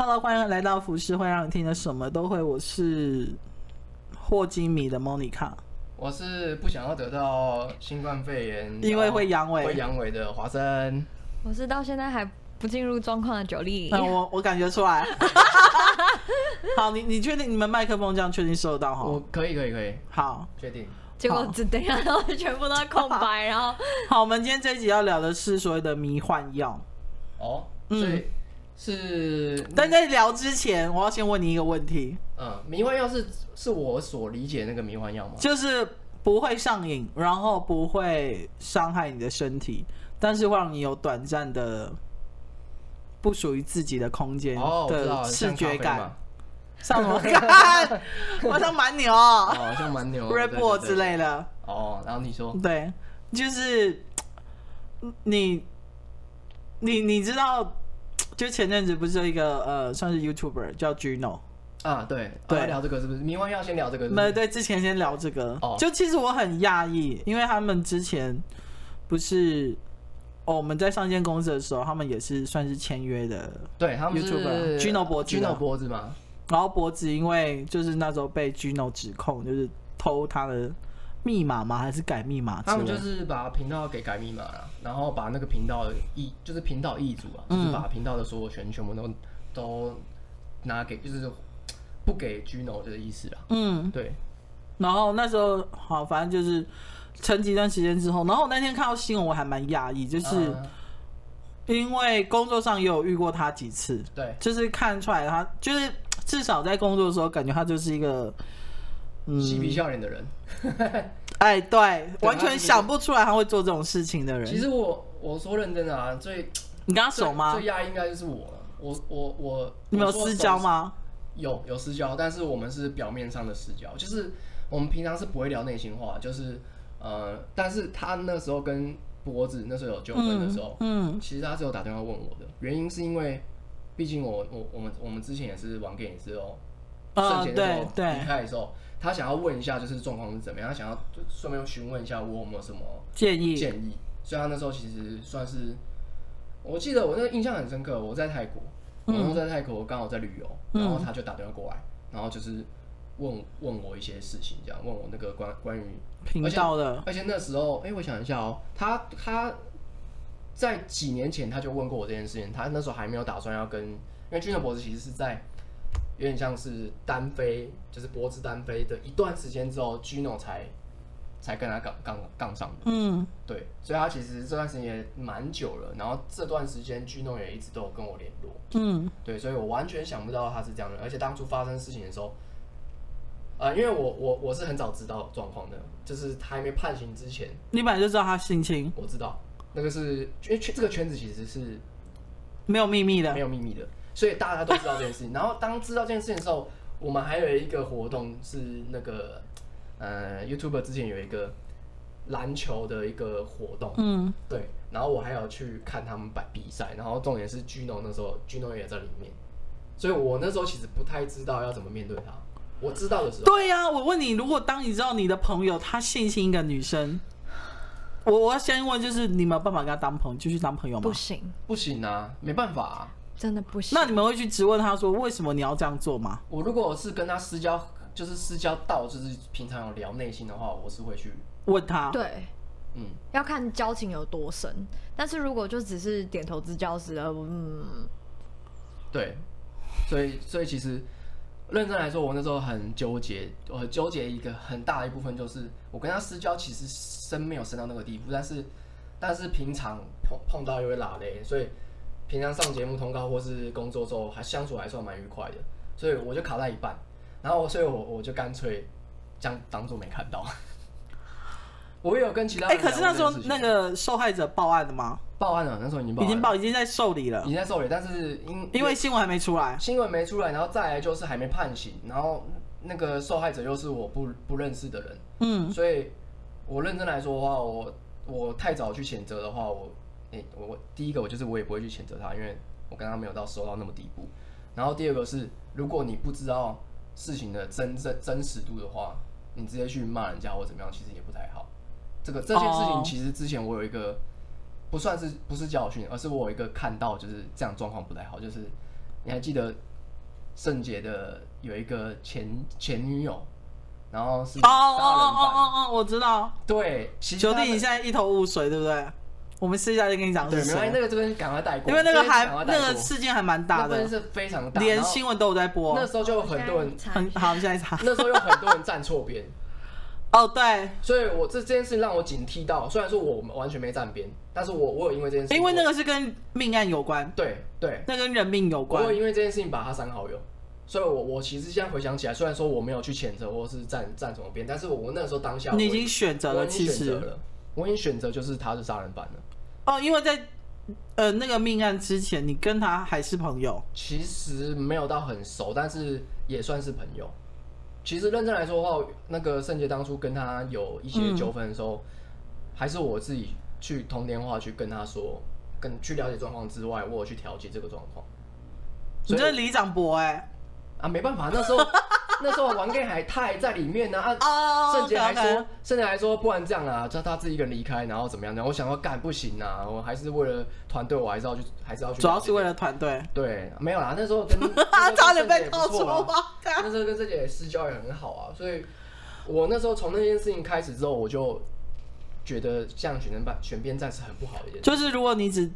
Hello，欢迎来到浮世会，让你听的什么都会。我是霍金迷的 Monica，我是不想要得到新冠肺炎，因为会阳痿，会阳痿的华生。我是到现在还不进入状况的九力。那我我感觉出来。好，你你确定你们麦克风这样确定收得到哈？我可以可以可以。好，确定。结果只等下，然后全部都在空白，然后好，我们今天这一集要聊的是所谓的迷幻药。哦，所以。嗯是，但在聊之前，我要先问你一个问题。嗯，迷幻药是是我所理解那个迷幻药吗？就是不会上瘾，然后不会伤害你的身体，但是会让你有短暂的不属于自己的空间的视觉感。哦、像什么看？好像蛮牛哦，像蛮牛，Red Bull 之类的。哦，然后你说，对，就是你，你你知道。就前阵子不是有一个呃，算是 YouTuber 叫 Gino 啊，对对，聊这个是不是？迷幻药先聊这个，没对，之前先聊这个。哦，就其实我很讶异，因为他们之前不是哦，我们在上一间公司的时候，他们也是算是签约的。对，他们 YouTuber Gino 脖子，Gino 脖子嘛。然后脖子因为就是那时候被 Gino 指控，就是偷他的。密码吗？还是改密码？他们就是把频道给改密码了，然后把那个频道的易，就是频道易主啊，嗯、就是把频道的所有权全部都都拿给，就是不给 Gino 的意思啦。嗯，对。然后那时候好，反正就是沉寂一段时间之后，然后我那天看到新闻，我还蛮讶异，就是因为工作上也有遇过他几次，对，就是看出来他就是至少在工作的时候，感觉他就是一个。嬉皮笑脸的人，哎，对，完全想不出来他会做这种事情的人。其实我我说认真的啊，最你跟他熟吗？最压抑应该就是我了。我我我，你们有私交吗？有有私交，但是我们是表面上的私交，就是我们平常是不会聊内心话，就是呃，但是他那时候跟脖子那时候有纠纷的时候，嗯，嗯其实他是有打电话问我的，原因是因为毕竟我我我们我们之前也是玩电影之后，哦，对对，离开的时候。他想要问一下，就是状况是怎么样？他想要就顺便询问一下我有没有什么建议建议。所以他那时候其实算是，我记得我那个印象很深刻。我在泰国，嗯、我在泰国刚好在旅游，然后他就打电话过来，然后就是问问我一些事情，这样问我那个关关于频道的。而且那时候，哎、欸，我想一下哦，他他在几年前他就问过我这件事情，他那时候还没有打算要跟，因为君的博士其实是在。有点像是单飞，就是脖子单飞的一段时间之后，Gino 才才跟他杠杠杠上的。嗯，对，所以他其实这段时间也蛮久了。然后这段时间，Gino 也一直都有跟我联络。嗯，对，所以我完全想不到他是这样的。而且当初发生事情的时候，啊、呃，因为我我我是很早知道状况的，就是他还没判刑之前，你本来就知道他性侵。我知道，那个是因为圈这个圈子其实是没有秘密的，没有秘密的。所以大家都知道这件事情，然后当知道这件事情的时候，我们还有一个活动是那个呃，YouTuber 之前有一个篮球的一个活动，嗯，对，然后我还有去看他们摆比赛，然后重点是 Gino 那时候 Gino 也在里面，所以我那时候其实不太知道要怎么面对他。我知道的时候，对呀、啊，我问你，如果当你知道你的朋友他信心一个女生，我我要先问，就是你没有办法跟他当朋友，继续当朋友吗？不行，不行啊，没办法啊。真的不行。那你们会去质问他说，为什么你要这样做吗？我如果是跟他私交，就是私交到就是平常有聊内心的话，我是会去问他。对，嗯，要看交情有多深。但是如果就只是点头之交时的，嗯，对。所以，所以其实认真来说，我那时候很纠结，我很纠结一个很大的一部分就是，我跟他私交其实深没有深到那个地步，但是，但是平常碰碰到又会拉雷，所以。平常上节目通告或是工作之后，还相处还算蛮愉快的，所以我就卡在一半，然后所以我我就干脆将当做没看到。我也有跟其他哎、欸，可是那时候那个受害者报案了吗？报案了，那时候已经报已经报，已经在受理了，已经在受理，但是因因为新闻还没出来，新闻没出来，然后再来就是还没判刑，然后那个受害者又是我不不认识的人，嗯，所以我认真来说的话，我我太早去谴责的话，我。诶、欸，我我第一个我就是我也不会去谴责他，因为我跟他没有到熟到那么地步。然后第二个是，如果你不知道事情的真正真实度的话，你直接去骂人家或怎么样，其实也不太好。这个这件事情其实之前我有一个不算是不是教训，而是我有一个看到就是这样状况不太好，就是你还记得圣杰的有一个前前女友，然后是杀人犯。哦哦哦哦哦，我知道。对，兄弟，你现在一头雾水，对不对？我们私下就跟你讲。对，没关系，那个这边赶快带过。因为那个还那个事件还蛮大的，是非常大，连新闻都有在播。那时候就有很多人很好，现在查。那时候有很多人站错边。哦，对。所以我这这件事让我警惕到，虽然说我完全没站边，但是我我有因为这件事，因为那个是跟命案有关。对对，那跟人命有关。我有因为这件事情把他删好友，所以我我其实现在回想起来，虽然说我没有去谴责或是站站什么边，但是我我那个时候当下你已经选择了，其实我已经选择就是他是杀人犯了。哦，因为在呃那个命案之前，你跟他还是朋友？其实没有到很熟，但是也算是朋友。其实认真来说的话，那个圣杰当初跟他有一些纠纷的时候，嗯、还是我自己去通电话去跟他说，跟去了解状况之外，我有去调解这个状况。你这是里长博哎、欸！啊，没办法，那时候。那时候玩 game 还他还在里面呢啊！圣杰还说，圣杰还说，不然这样啊，叫他自己一个人离开，然后怎么样呢？我想要干不行啊，我还是为了团队，我还是要去，还是要去。主要是为了团队。对，没有啦，那时候跟 差点被搞错了。那时候跟圣杰私交也很好啊，所以我那时候从那件事情开始之后，我就觉得这样选边站选边站是很不好的一件事。就是如果你只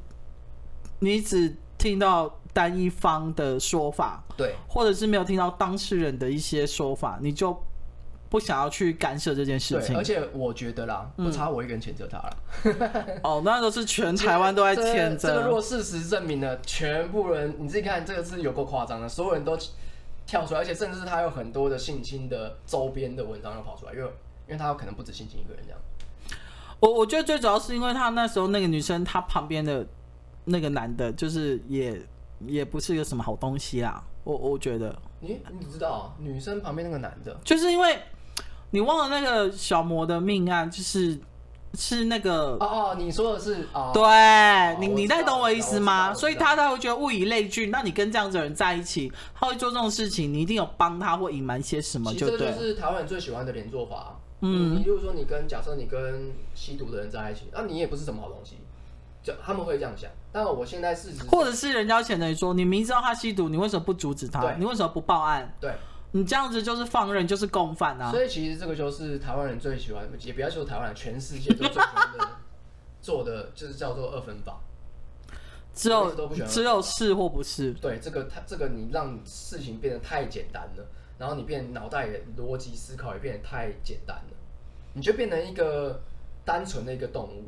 你只听到。单一方的说法，对，或者是没有听到当事人的一些说法，你就不想要去干涉这件事情。而且我觉得啦，不差我一个人谴责他了。嗯、哦，那都是全台湾都在谴责。这个若、这个、事实证明了，全部人你自己看，这个是有够夸张的，所有人都跳出来，而且甚至是他有很多的性侵的周边的文章又跑出来，因为因为他有可能不止性侵一个人这样。我我觉得最主要是因为他那时候那个女生，她旁边的那个男的，就是也。也不是一个什么好东西啦，我我觉得。你你知道啊，女生旁边那个男的，就是因为你忘了那个小魔的命案，就是是那个哦哦，你说的是哦，对，你你在懂我意思吗？所以他才会觉得物以类聚。那你跟这样子的人在一起，他会做这种事情，你一定有帮他或隐瞒些什么就对，就这就是台湾人最喜欢的连坐法。嗯，你就是说你跟假设你跟吸毒的人在一起，那、啊、你也不是什么好东西。就他们会这样想，但我现在事实，或者是人家前的说，你明知道他吸毒，你为什么不阻止他？对你为什么不报案？对，你这样子就是放任，就是共犯啊！所以其实这个就是台湾人最喜欢，也不要说台湾人，全世界都最喜欢的 做的，就是叫做二分法。只有只有是或不是。对，这个他这个你让事情变得太简单了，然后你变脑袋逻辑思考也变得太简单了，你就变成一个单纯的一个动物。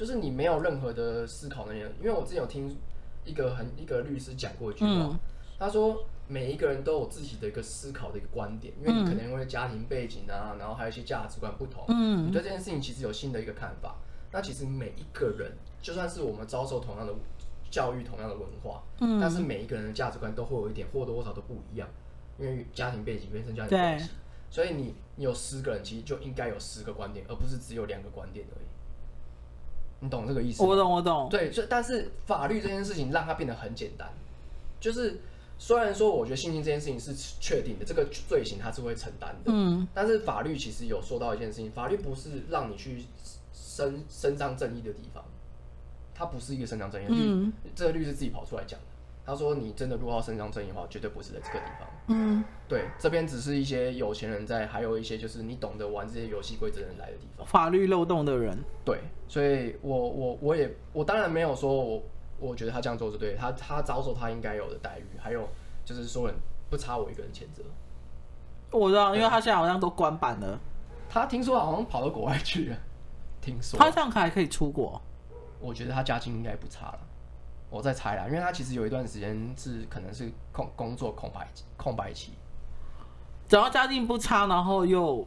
就是你没有任何的思考能力，因为我之前有听一个很一个律师讲过一句话，嗯、他说每一个人都有自己的一个思考的一个观点，因为你可能因为家庭背景啊，然后还有一些价值观不同，嗯，你对这件事情其实有新的一个看法。那其实每一个人，就算是我们遭受同样的教育、同样的文化，嗯，但是每一个人的价值观都会有一点或多或少都不一样，因为家庭背景、原生家庭背景，所以你你有十个人，其实就应该有十个观点，而不是只有两个观点而已。你懂这个意思？我懂，我懂。对，就但是法律这件事情让它变得很简单，就是虽然说我觉得性侵这件事情是确定的，这个罪行它是会承担的，嗯，但是法律其实有说到一件事情，法律不是让你去伸伸张正义的地方，它不是一个伸张正义的嗯，这个律师自己跑出来讲的。他说：“你真的如果要伸张正义的话，绝对不是在这个地方。嗯，对，这边只是一些有钱人在，还有一些就是你懂得玩这些游戏规则的人来的地方。法律漏洞的人，对，所以我我我也我当然没有说我我觉得他这样做是对，他他遭受他应该有的待遇，还有就是说人不差我一个人谴责。我知道，因为他现在好像都关版了，他听说好像跑到国外去了，听说他这样还可以出国，我觉得他家境应该不差了。”我在猜啦，因为他其实有一段时间是可能是空工作空白空白期，只要家境不差，然后又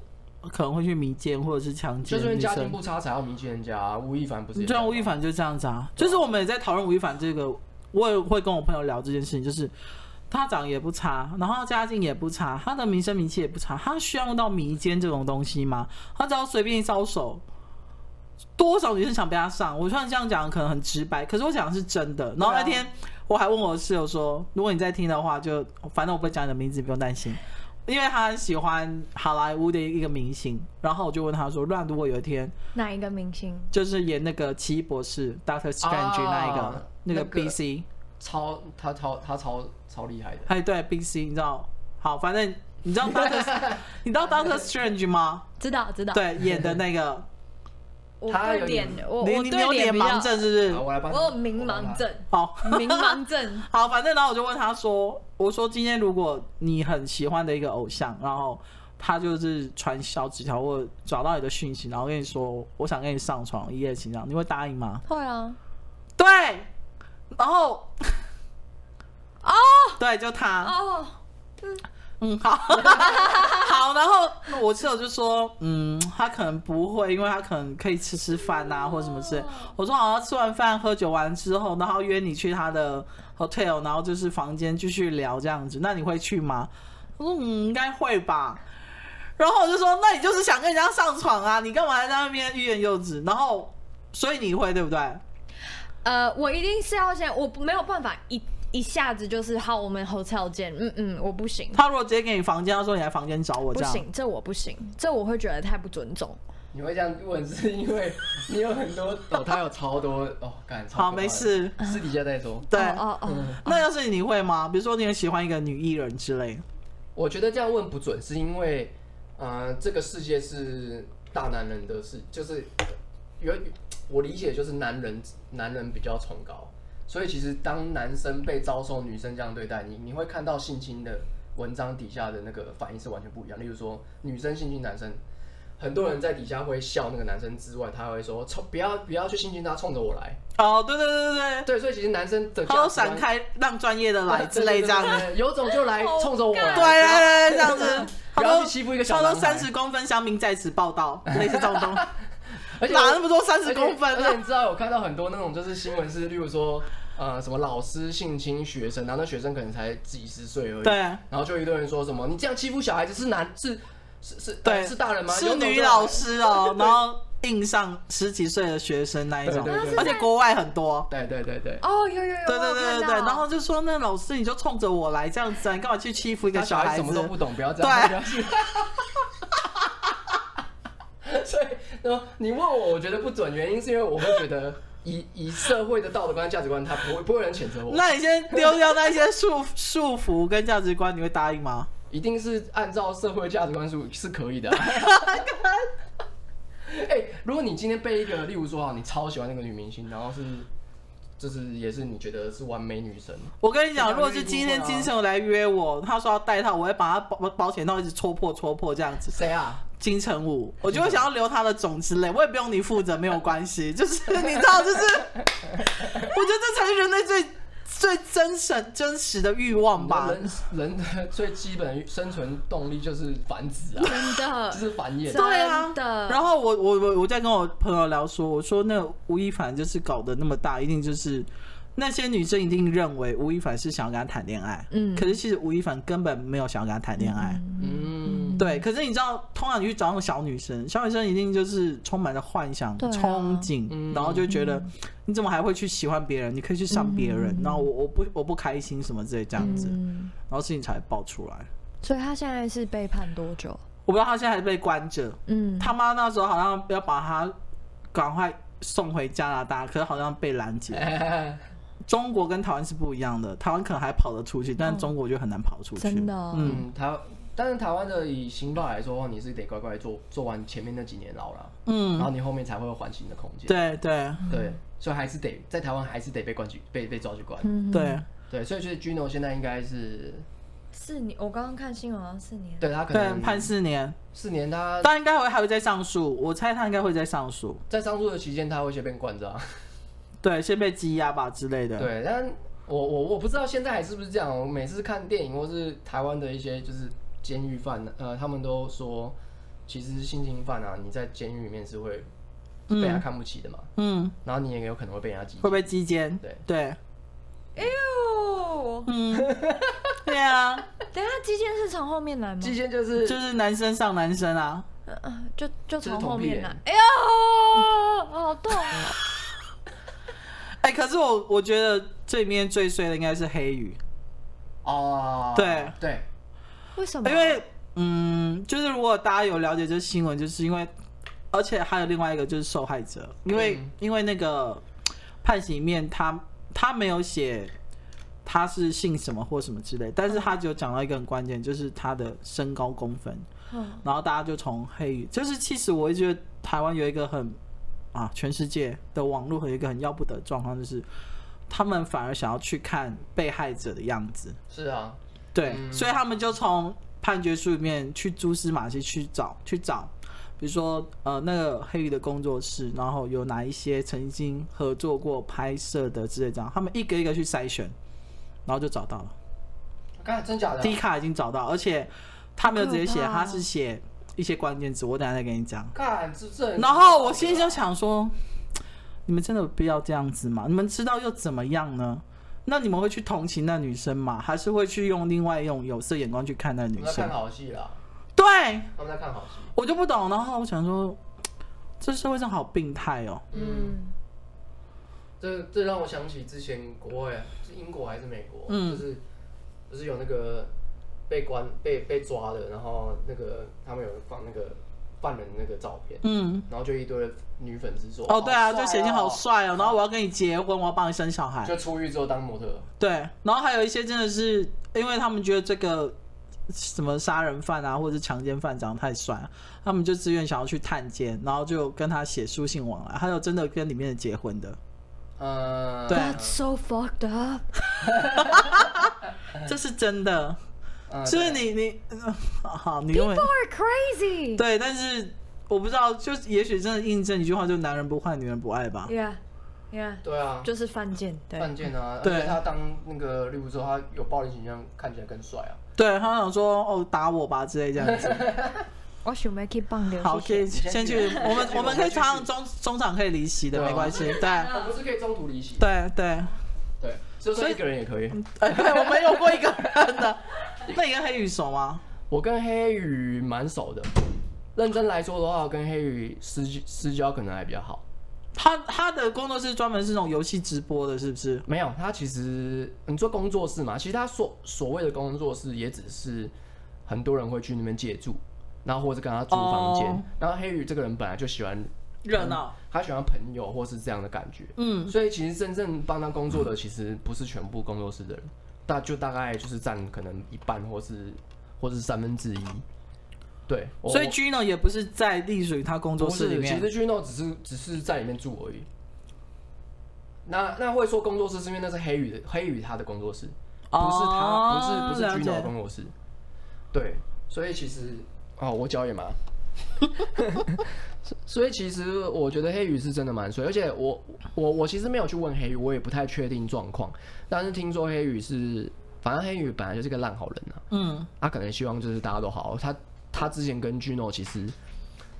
可能会去迷奸或者是强奸，就是因为家境不差才要迷奸人家。吴亦凡不是？你知道吴亦凡就这样子啊，就是我们也在讨论吴亦凡这个，我也会跟我朋友聊这件事情，就是他长得也不差，然后家境也不差，他的名声名气也不差，他需要用到迷奸这种东西吗？他只要随便一招手。多少女生想被他上？我虽然这样讲可能很直白，可是我讲的是真的。然后那天我还问我的室友说：“如果你在听的话，就反正我不会讲你的名字，不用担心。”因为他很喜欢好莱坞的一个明星。然后我就问他说：“那如果有一天哪一个明星？就是演那个奇异博士 Doctor Strange 那一个、哦、那个 BC。”超他超他超超厉害的。哎，对，Big C，你知道？好，反正你知道 Doctor，你知道 Doctor Strange 吗？知道，知道。对，演的那个。他有点，我你你有脸盲症是不是？我来帮你。我有明盲症。好，明盲症。好，反正然后我就问他说：“我说今天如果你很喜欢的一个偶像，然后他就是传小纸条或找到你的讯息，然后跟你说我想跟你上床一夜情，这样你会答应吗？”会啊。对。然后。哦。对，就他。哦。嗯。嗯，好，好，然后我室友就说，嗯，他可能不会，因为他可能可以吃吃饭啊，或者什么之类。我说，好，吃完饭喝酒完之后，然后约你去他的 hotel，然后就是房间继续聊这样子，那你会去吗？我说，嗯，应该会吧。然后我就说，那你就是想跟人家上床啊？你干嘛在那边欲言又止？然后，所以你会对不对？呃，我一定是要先，我没有办法一。一下子就是好，我们 hotel 见。嗯嗯，我不行。他如果直接给你房间，他说你来房间找我，这样不行，这我不行，这我会觉得太不尊重。你会这样问，是因为 你有很多哦，他有超多哦，感超。好，没事，私底下再说。对，哦哦。那要是你会吗？比如说你很喜欢一个女艺人之类。我觉得这样问不准，是因为呃，这个世界是大男人的事，就是有我理解就是男人男人比较崇高。所以其实当男生被遭受女生这样对待，你你会看到性侵的文章底下的那个反应是完全不一样。例如说，女生性侵男生，很多人在底下会笑那个男生之外，他会说冲不要不要去性侵他，冲着我来。哦，对对对对对，所以其实男生的他都闪开，让专业的来之类这样子，有种就来冲着我来，对对对，这样子，不要去欺负一个小男孩。三十公分乡民在此报道，类似这种东西。而且哪那么多三十公分？而且你知道，我看到很多那种就是新闻是，例如说。呃，什么老师性侵学生，然后那学生可能才几十岁而已。对。然后就一堆人说什么，你这样欺负小孩子是男是是是，对，呃、是大人吗？是女老师哦，然后硬上十几岁的学生那一种，对对对，而且国外很多。对对对对。哦，有有有。对对对对对，然后就说那老师你就冲着我来这样子，啊，你干嘛去欺负一个小孩子？什么都不懂，不要这样。对。所以，然后你问我，我觉得不准，原因是因为我会觉得。以以社会的道德观、价值观，他不会不会有人谴责我。那你先丢掉那些束束缚跟价值观，你会答应吗？一定是按照社会价值观是是可以的、啊。哎、欸，如果你今天被一个，例如说啊，你超喜欢那个女明星，然后是就是也是你觉得是完美女神。我跟你讲，如果是今天金城武来约我，他说要带套，我会把他保保险套一直戳破戳破这样子。谁啊？金城武，我就会想要留他的种之类，我也不用你负责，没有关系。就是你知道，就是 我觉得这才是人类最最真实真实的欲望吧。人人的 最基本生存动力就是繁殖啊，真的 就是繁衍。对啊，然后我我我我在跟我朋友聊说，我说那吴亦凡就是搞得那么大，一定就是。那些女生一定认为吴亦凡是想要跟他谈恋爱，嗯，可是其实吴亦凡根本没有想要跟他谈恋爱，嗯，对。可是你知道，通常你去找那种小女生，小女生一定就是充满了幻想、啊、憧憬，然后就觉得你怎么还会去喜欢别人？你可以去上别人，然后我我不我不开心什么之类这样子，然后事情才爆出来。所以他现在是被判多久？我不知道，他现在还被关着。嗯，他妈那时候好像要把他赶快送回加拿大，可是好像被拦截。中国跟台湾是不一样的，台湾可能还跑得出去，但是中国就很难跑出去。真的，嗯，台，但是台湾的以刑法来说的话，你是得乖乖做做完前面那几年牢了，嗯，然后你后面才会有缓刑的空间。对对。对，所以还是得在台湾还是得被关去被被抓去关。对。对，所以就是 Gino 现在应该是四年，我刚刚看新闻好像四年，对他可能判四年，四年他他应该会还会再上诉，我猜他应该会再上诉，在上诉的期间他会先被关着。对，先被羁押吧之类的。对，但我我我不知道现在还是不是这样。我每次看电影或是台湾的一些就是监狱犯，呃，他们都说，其实性侵犯啊，你在监狱里面是会被人家看不起的嘛。嗯。然后你也有可能会被人家羁。会被羁奸。对对。哎呦。嗯。对啊。等下羁监是从后面来吗？羁监就是就是男生上男生啊。嗯嗯，就就从后面来。哎呦，好痛。哎、欸，可是我我觉得这里面最衰的应该是黑羽。哦，对。对，为什么？因为嗯，就是如果大家有了解这新闻，就是因为，而且还有另外一个就是受害者，因为、嗯、因为那个判刑里面他他没有写他是姓什么或什么之类，但是他就讲到一个很关键，就是他的身高公分。嗯，然后大家就从黑羽，就是其实我也觉得台湾有一个很啊，全世界的网络和一个很要不得的状况，就是他们反而想要去看被害者的样子。是啊，对，嗯、所以他们就从判决书里面去蛛丝马迹去找去找，比如说呃那个黑鱼的工作室，然后有哪一些曾经合作过拍摄的之类这样，他们一个一个去筛选。然后就找到了，看真假的，D 卡已经找到，而且他没有直接写，他是写一些关键词，我等下再跟你讲。看这这，然后我心里就想说，你们真的有必要这样子吗？你们知道又怎么样呢？那你们会去同情那女生吗？还是会去用另外一种有色眼光去看那女生？看好戏啦。对，他们在看好戏。我就不懂，然后我想说，这社会上好病态哦。嗯。这这让我想起之前国外啊，是英国还是美国？嗯，就是就是有那个被关被被抓的，然后那个他们有放那个犯人那个照片，嗯，然后就一堆女粉丝说，哦，对啊，就写信好帅哦，然后我要跟你结婚，我要帮你生小孩，就出狱之后当模特。对，然后还有一些真的是因为他们觉得这个什么杀人犯啊，或者是强奸犯长得太帅，他们就自愿想要去探监，然后就跟他写书信往来，还有真的跟里面的结婚的。呃，对，That's so fucked up，这是真的，就是你你，好，你 People are crazy，对，但是我不知道，就也许真的印证一句话，就是男人不坏，女人不爱吧？Yeah，Yeah，对啊，就是犯贱，对犯贱啊，对，他当那个律师之后，他有暴力形象，看起来更帅啊，对他想说哦，打我吧之类这样子。我准备去棒流。好，可以先去。我们我们可以常常中中场可以离席的，没关系。对，我们是可以中途离席。对对对，所以一个人也可以。对，我们有过一个人的。那你跟黑羽熟吗？我跟黑羽蛮熟的。认真来说的话，我跟黑羽私私交可能还比较好。他他的工作室专门是那种游戏直播的，是不是？没有，他其实你做工作室嘛，其实他所所谓的工作室也只是很多人会去那边借住。然后或者跟他租房间，oh. 然后黑羽这个人本来就喜欢热闹，他喜欢朋友或是这样的感觉，嗯，所以其实真正帮他工作的其实不是全部工作室的人，大就大概就是占可能一半或是或是三分之一，对，所以 Gino 也不是在隶属于他工作室里面，其实 Gino 只是只是在里面住而已。那那会说工作室是因为那是黑羽的黑羽他的工作室，不是他、oh, 不是不是 Gino 的工作室，对，所以其实。哦，我脚也麻，所以其实我觉得黑羽是真的蛮帅，而且我我我其实没有去问黑羽，我也不太确定状况，但是听说黑羽是，反正黑羽本来就是个烂好人啊，嗯，他可能希望就是大家都好，他他之前跟 Gino 其实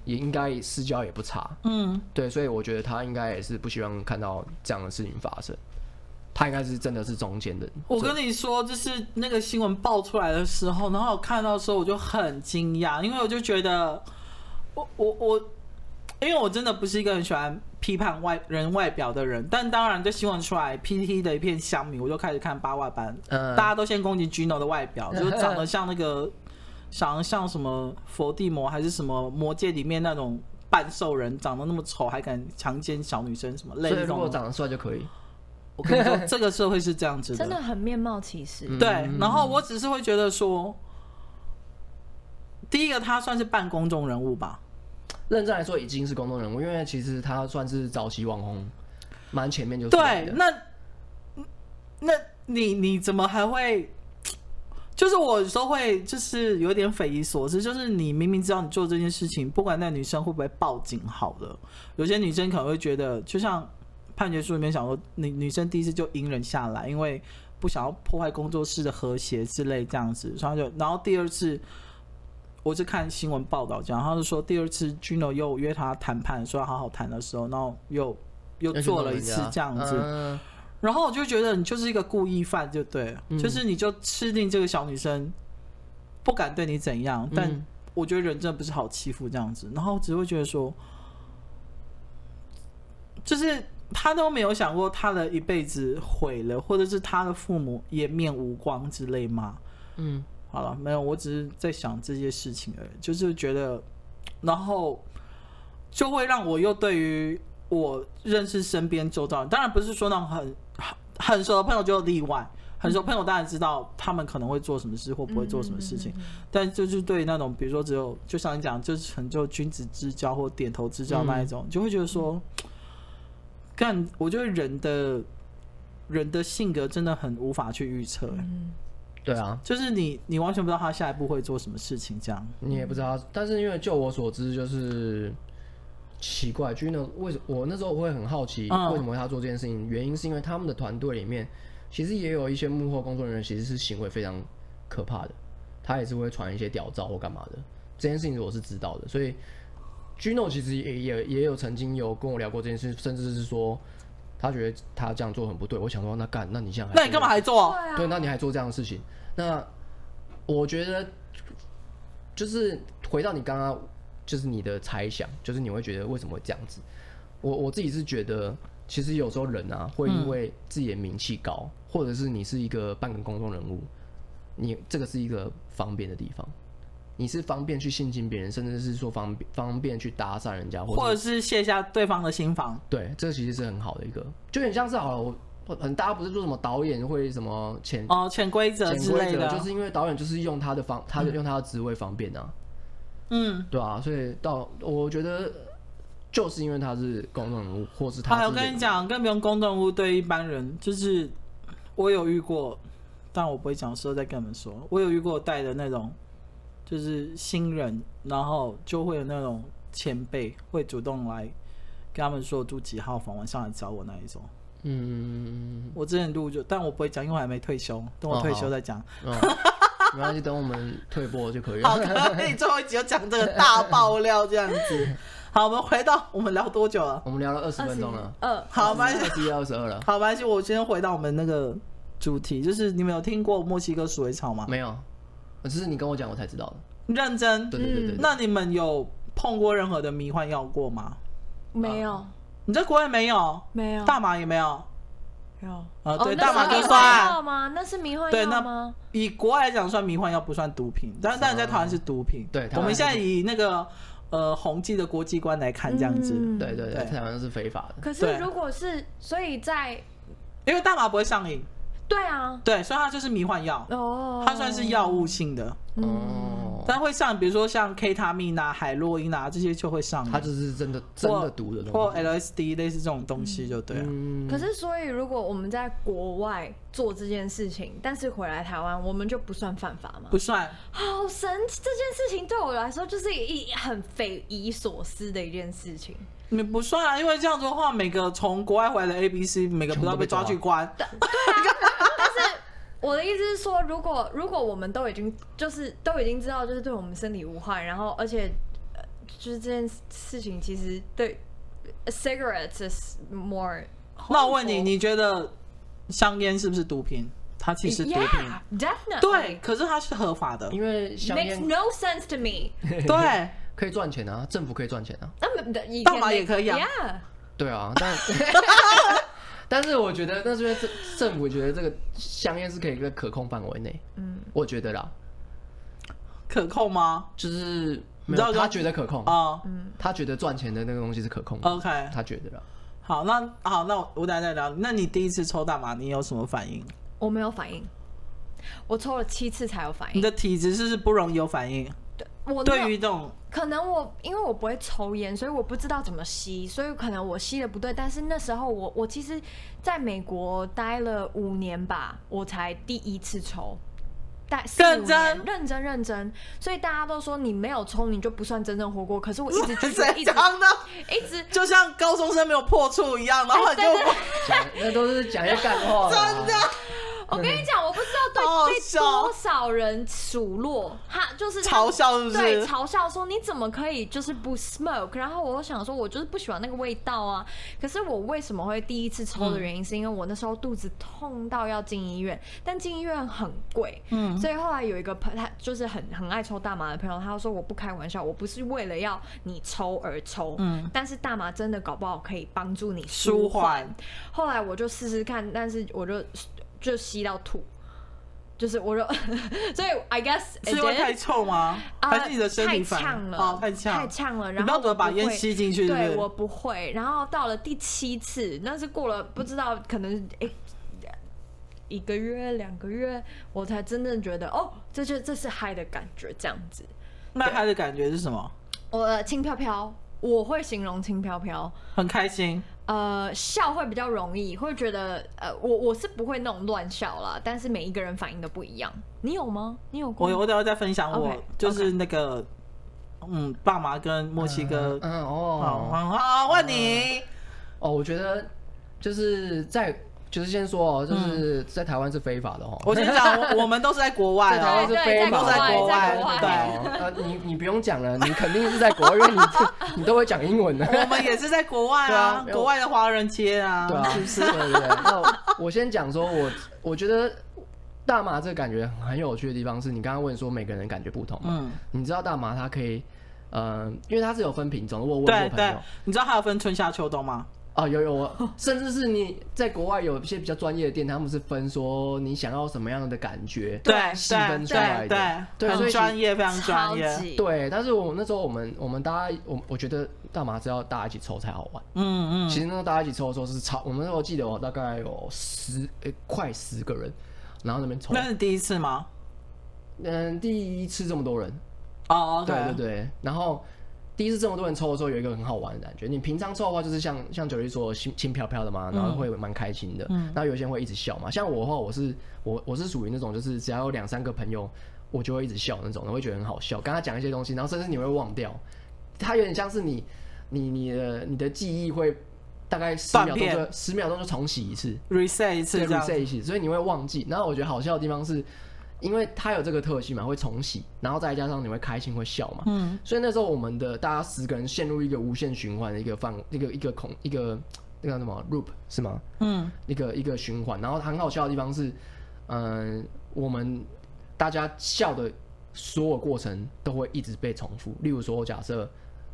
也应该私交也不差，嗯，对，所以我觉得他应该也是不希望看到这样的事情发生。他应该是真的是中间的。我跟你说，就是那个新闻爆出来的时候，然后我看到的时候我就很惊讶，因为我就觉得，我我我，因为我真的不是一个很喜欢批判外人外表的人，但当然就新闻出来，PTT 的一片香米，我就开始看八卦班，嗯，大家都先攻击 Gino 的外表，就是 长得像那个，长得像什么佛地魔还是什么魔界里面那种半兽人，长得那么丑还敢强奸小女生什么类的。所以如果长得帅就可以。我跟你说，这个社会是这样子的，真的很面貌歧视。对，然后我只是会觉得说，第一个他算是半公众人物吧，认真来说已经是公众人物，因为其实他算是早期网红，蛮前面就对。那那你你怎么还会？就是我有时候会就是有点匪夷所思，就是你明明知道你做这件事情，不管那女生会不会报警，好了，有些女生可能会觉得，就像。判决书里面想说，女女生第一次就隐忍下来，因为不想要破坏工作室的和谐之类这样子，然后就然后第二次，我是看新闻报道这样，他是说第二次 Gino 又约他谈判，说要好好谈的时候，然后又又做了一次这样子，然后我就觉得你就是一个故意犯，就对，就是你就吃定这个小女生，不敢对你怎样，但我觉得人真的不是好欺负这样子，然后只会觉得说，就是。他都没有想过他的一辈子毁了，或者是他的父母颜面无光之类吗？嗯，好了，没有，我只是在想这些事情而已，就是觉得，然后就会让我又对于我认识身边周遭，当然不是说那种很很很熟的朋友就例外，很熟朋友当然知道他们可能会做什么事或不会做什么事情，嗯、但就是对那种比如说只有就像你讲，就是很就君子之交或点头之交那一种，嗯、就会觉得说，干，我觉得人的人的性格真的很无法去预测。嗯对啊，就是你，你完全不知道他下一步会做什么事情，这样你也不知道。但是因为就我所知，就是奇怪，就那为什么我那时候我会很好奇，为什么他做这件事情？嗯、原因是因为他们的团队里面其实也有一些幕后工作人员，其实是行为非常可怕的。他也是会传一些屌照或干嘛的。这件事情我是知道的，所以 Gino 其实也也也有曾经有跟我聊过这件事，甚至是说。他觉得他这样做很不对，我想说那干，那你现在还那你干嘛还做？对，那你还做这样的事情？那我觉得就是回到你刚刚，就是你的猜想，就是你会觉得为什么会这样子？我我自己是觉得，其实有时候人啊，会因为自己的名气高，嗯、或者是你是一个半个公众人物，你这个是一个方便的地方。你是方便去性侵别人，甚至是说方便方便去搭讪人家，或者，是卸下对方的心防。对，这其实是很好的一个，就很像是好了，我很大家不是说什么导演会什么潜哦潜规则之类的，就是因为导演就是用他的方，他的用他的职位方便啊。嗯，对啊，所以到我觉得就是因为他是公众人物，或是他是。我跟你讲，更不用公众人物，对一般人，就是我有遇过，但我不会讲，时候再跟你们说，我有遇过带的那种。就是新人，然后就会有那种前辈会主动来跟他们说住几号房，晚上来找我那一种。嗯，我之前录就，但我不会讲，因为我还没退休，等我退休再讲。哦哦、没关系，等我们退播就可以了。好，可以最后一集就讲这个大爆料这样子。好，我们回到我们聊多久了？我们聊了二十分钟了。嗯，好，没关系。二十一、二十二了。好，没关系。我先回到我们那个主题，就是你们有听过墨西哥鼠尾草吗？没有。只是你跟我讲，我才知道的。认真？对对对对。那你们有碰过任何的迷幻药过吗？没有。你在国外没有？没有。大麻也没有。有。啊，对，大麻就算吗？那是迷幻药吗？对，那以国外来讲算迷幻药，不算毒品。但但在台湾是毒品。对。我们现在以那个呃宏基的国际观来看，这样子。对对对，台湾是非法的。可是如果是，所以在，因为大麻不会上瘾。对啊，对，所以它就是迷幻药，oh, 它算是药物性的，哦、嗯，但会上，比如说像 K 他命啊、海洛因啊这些就会上，它就是真的真的毒的东西，或 LSD 类似这种东西就对了。嗯、可是，所以如果我们在国外做这件事情，但是回来台湾，我们就不算犯法吗？不算，好神奇！这件事情对我来说就是一很匪夷所思的一件事情。你不算啊，因为这样子的话，每个从国外回来的 A、B、C，每个不都要被抓去关？对啊。我的意思是说，如果如果我们都已经就是都已经知道，就是对我们身体无害，然后而且呃，就是这件事情其实对 cigarettes is more。那我问你，你觉得香烟是不是毒品？它其实毒品，yeah，definitely。对，可是它是合法的，因为香烟 makes no sense to me。对，可以赚钱啊，政府可以赚钱啊，大麻也可以啊。Yeah. 对啊，但。但是我觉得，但是因为政政府觉得这个香烟是可以在可控范围内。嗯，我觉得啦，可控吗？就是你知道他觉得可控啊，嗯，他觉得赚钱的那个东西是可控的。OK，他觉得啦。好，那好，那我我等下再聊。那你第一次抽大麻，你有什么反应？我没有反应，我抽了七次才有反应。你的体质是不是不容易有反应？对，我对于这种。可能我因为我不会抽烟，所以我不知道怎么吸，所以可能我吸的不对。但是那时候我我其实在美国待了五年吧，我才第一次抽，认真认真认真。所以大家都说你没有抽你就不算真正活过。可是我一直 觉得一直一直就像高中生没有破处一样，然后你就讲那都是讲些干话，真的。我跟你讲，我不知道对被多少人数落，他就是嘲笑，是不是？对，嘲笑说你怎么可以就是不 smoke？然后我想说，我就是不喜欢那个味道啊。可是我为什么会第一次抽的原因，是因为我那时候肚子痛到要进医院，但进医院很贵，嗯，所以后来有一个朋他就是很很爱抽大麻的朋友，他说我不开玩笑，我不是为了要你抽而抽，嗯，但是大麻真的搞不好可以帮助你舒缓。后来我就试试看，但是我就。就吸到吐，就是我说，所以 I guess 是因为太臭吗？还是你的身体太呛了？太呛，太呛了。然后怎么把烟吸进去？对，我不会。然后到了第七次，那是过了不知道可能诶一个月、两个月，我才真正觉得哦，这就这是嗨的感觉，这样子。那嗨的感觉是什么？我轻飘飘，我会形容轻飘飘，很开心。呃，笑会比较容易，会觉得呃，我我是不会那种乱笑啦，但是每一个人反应都不一样。你有吗？你有过？我我等下再分享我，就是那个嗯，爸妈跟墨西哥，嗯，嗯哦，好，好，问你，哦，我觉得就是在。就是先说哦，就是在台湾是非法的哦。我先讲，我们都是在国外，在台湾是非法，都在国外。对，呃，你你不用讲了，你肯定是在国外，因为你你都会讲英文的。我们也是在国外啊，国外的华人街啊，对啊，是不是？对对对。那我先讲说，我我觉得大麻这个感觉很有趣的地方是，你刚刚问说每个人感觉不同嘛。嗯。你知道大麻它可以，呃，因为它是有分品种，我问过朋友，对对，你知道它有分春夏秋冬吗？哦，有有，甚至是你在国外有一些比较专业的店，他们是分说你想要什么样的感觉，对，细分出来的，对，很专业，非常专业。对，但是我们那时候我们我们大家我我觉得大麻是要大家一起抽才好玩。嗯嗯。其实那时候大家一起抽的时候是超，我们那时候记得我大概有十诶、欸、快十个人，然后那边抽。那是第一次吗？嗯，第一次这么多人。哦、oh, okay，对对对，然后。第一次这么多人抽的时候，有一个很好玩的感觉。你平常抽的话，就是像像九力说轻轻飘飘的嘛，然后会蛮开心的。嗯，那有些人会一直笑嘛。像我的话，我是我我是属于那种，就是只要有两三个朋友，我就会一直笑那种，我会觉得很好笑。跟他讲一些东西，然后甚至你会忘掉。他有点像是你你你的你的记忆会大概十秒钟就十秒钟就重洗一次，reset 一次，reset 一次，所以你会忘记。然后我觉得好笑的地方是。因为它有这个特性嘛，会重洗，然后再加上你会开心会笑嘛，嗯，所以那时候我们的大家十个人陷入一个无限循环的一个范，一个一个孔，一个那个什么 loop 是吗？嗯，一个一个循环，然后很好笑的地方是，嗯、呃，我们大家笑的所有过程都会一直被重复。例如说，假设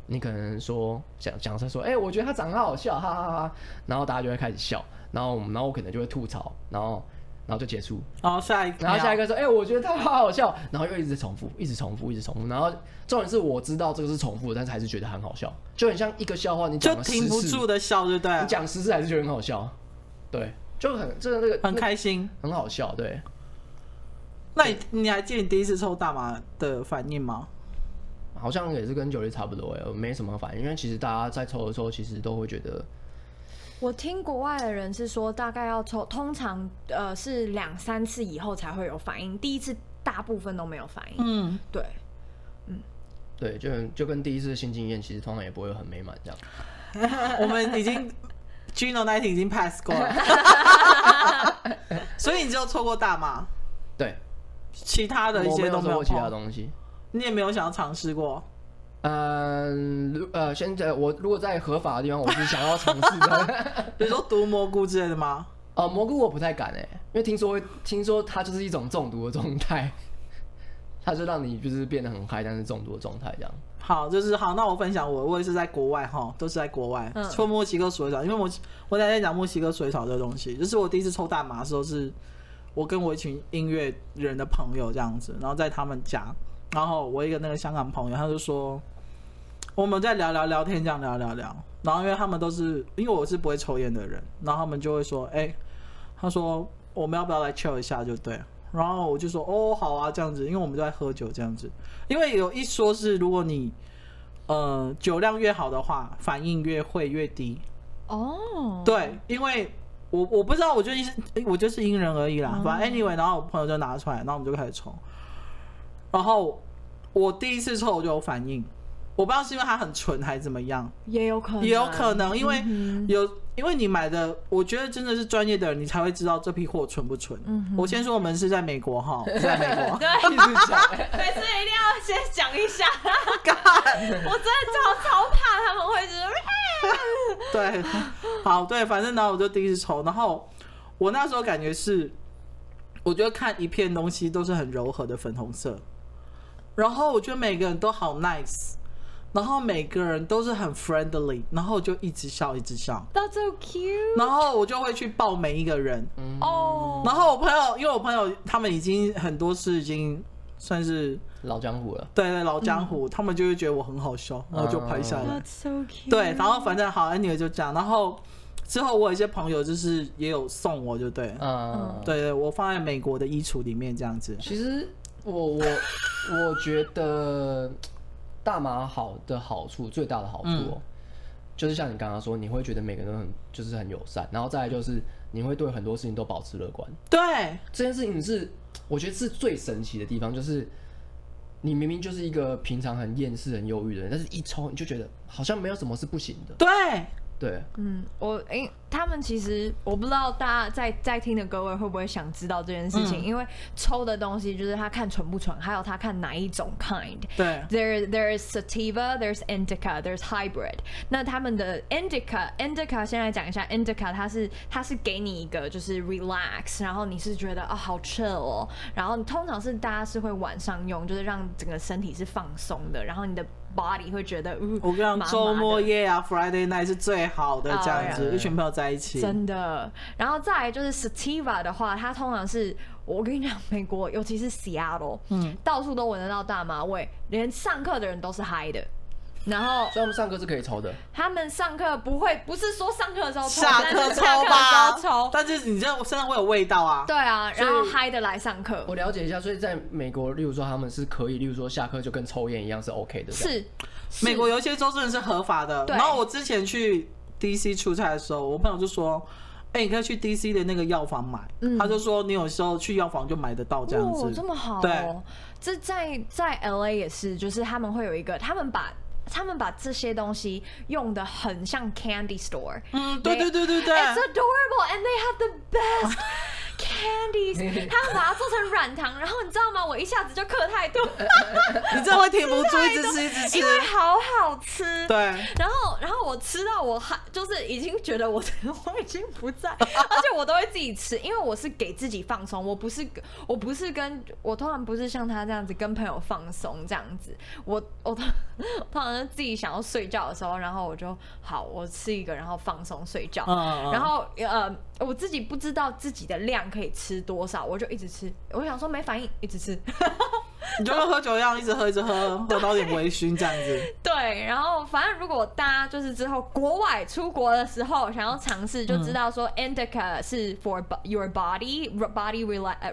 你可能说讲讲他说，哎、欸，我觉得他长得好好笑，哈哈哈哈，然后大家就会开始笑，然后然后我可能就会吐槽，然后。然后就结束，然后下一个，然后下一个说：“哎、欸，我觉得他好好笑。”然后又一直重复，一直重复，一直重复。然后重点是我知道这个是重复的，但是还是觉得很好笑，就很像一个笑话，你就停不住的笑，对不对？你讲十次还是觉得很好笑，对，就很这个那个很开心，很好笑，对。那你你还记得你第一次抽大麻的反应吗？好像也是跟九力差不多哎，没什么反应，因为其实大家在抽的时候，其实都会觉得。我听国外的人是说，大概要抽，通常呃是两三次以后才会有反应，第一次大部分都没有反应。嗯，对，嗯，对，就就跟第一次性经验，其实通常也不会很美满这样。我们已经 Gino 那已经 pass 过了，所以你只有抽过大麻？对，其他的一些都没有，抽其他东西，你也没有想要尝试过。嗯，呃，现在我如果在合法的地方，我是想要尝试的。比如说毒蘑菇之类的吗？哦、呃，蘑菇我不太敢哎，因为听说听说它就是一种中毒的状态，它就让你就是变得很嗨，但是中毒的状态这样。好，就是好，那我分享我我也是在国外哈，都是在国外抽墨西哥水草，因为我我在在讲墨西哥水草这个东西，就是我第一次抽大麻的时候，是我跟我一群音乐人的朋友这样子，然后在他们家，然后我一个那个香港朋友，他就说。我们在聊聊聊天，这样聊聊聊，然后因为他们都是，因为我是不会抽烟的人，然后他们就会说，哎，他说我们要不要来 chill 一下就对，然后我就说，哦，好啊，这样子，因为我们都在喝酒这样子，因为有一说是，如果你呃酒量越好的话，反应越会越低。哦、oh.，对，因为我我不知道，我就是我就是因人而异啦，反正 anyway，然后我朋友就拿出来，然后我们就开始抽，然后我第一次抽我就有反应。我不知道是因为它很纯还是怎么样，也有可能，也有可能，因为有，因为你买的，我觉得真的是专业的人，你才会知道这批货纯不纯。嗯，我先说我们是在美国哈，在美国，对，一直讲，每次一定要先讲一下。我真的超超怕他们会觉得，对，好，对，反正呢，我就第一次抽，然后我那时候感觉是，我觉得看一片东西都是很柔和的粉红色，然后我觉得每个人都好 nice。然后每个人都是很 friendly，然后就一直笑，一直笑。That's so cute。然后我就会去抱每一个人。哦。然后我朋友，因为我朋友他们已经很多次已经算是老江湖了。对对，老江湖，嗯、他们就会觉得我很好笑，然后就拍下来。That's so cute。对，然后反正好，anyway 就这样。然后之后我有一些朋友就是也有送我，就对，嗯，对对，我放在美国的衣橱里面这样子。其实我我我觉得大麻好的好处最大的好处哦、就是像你刚刚说，你会觉得每个人都很就是很友善，然后再来就是你会对很多事情都保持乐观。对，这件事情是我觉得是最神奇的地方，就是。你明明就是一个平常很厌世、很忧郁的人，但是一抽你就觉得好像没有什么是不行的。对。对，嗯，我诶、欸，他们其实我不知道大家在在听的各位会不会想知道这件事情，嗯、因为抽的东西就是他看纯不纯，还有他看哪一种 kind。对，there there is sativa，there's indica，there's hybrid。那他们的 indica，indica 先来讲一下，indica 它是它是给你一个就是 relax，然后你是觉得啊、哦、好 chill 哦，然后通常是大家是会晚上用，就是让整个身体是放松的，然后你的。Body 会觉得，嗯，我跟你讲，周末夜啊，Friday night 是最好的，这样子，oh. 一群朋友在一起，真的。然后再来就是 Sativa 的话，它通常是，我跟你讲，美国尤其是 Seattle，嗯，到处都闻得到大麻味，连上课的人都是嗨的。然后，所以他们上课是可以抽的。他们上课不会，不是说上课的时候抽，下课抽吧，抽。但是你这样身上会有味道啊。对啊，然后嗨的来上课。我了解一下，所以在美国，例如说他们是可以，例如说下课就跟抽烟一样是 OK 的。是，美国有一些州真的是合法的。然后我之前去 DC 出差的时候，我朋友就说：“哎，你可以去 DC 的那个药房买。”他就说：“你有时候去药房就买得到这样子。”这么好。对，这在在 LA 也是，就是他们会有一个，他们把。他们把这些东西用的很像 candy store，嗯，对对对对对，It's adorable and they have the best candies。他要把它做成软糖，然后你知道吗？我一下子就嗑太多，你真的会停不住，一直吃一直吃，因为好好吃。对，然后然后我吃到我还就是已经觉得我 我已经不在，而且我都会自己吃，因为我是给自己放松，我不是我不是跟我通常不是像他这样子跟朋友放松这样子，我我通常。自己想要睡觉的时候，然后我就好，我吃一个，然后放松睡觉。然后呃，我自己不知道自己的量可以吃多少，我就一直吃。我想说没反应，一直吃。你就跟喝酒一样，一直喝，一直喝，喝到点微醺这样子。对，然后反正如果大家就是之后国外出国的时候想要尝试，就知道说 indica 是 for your body body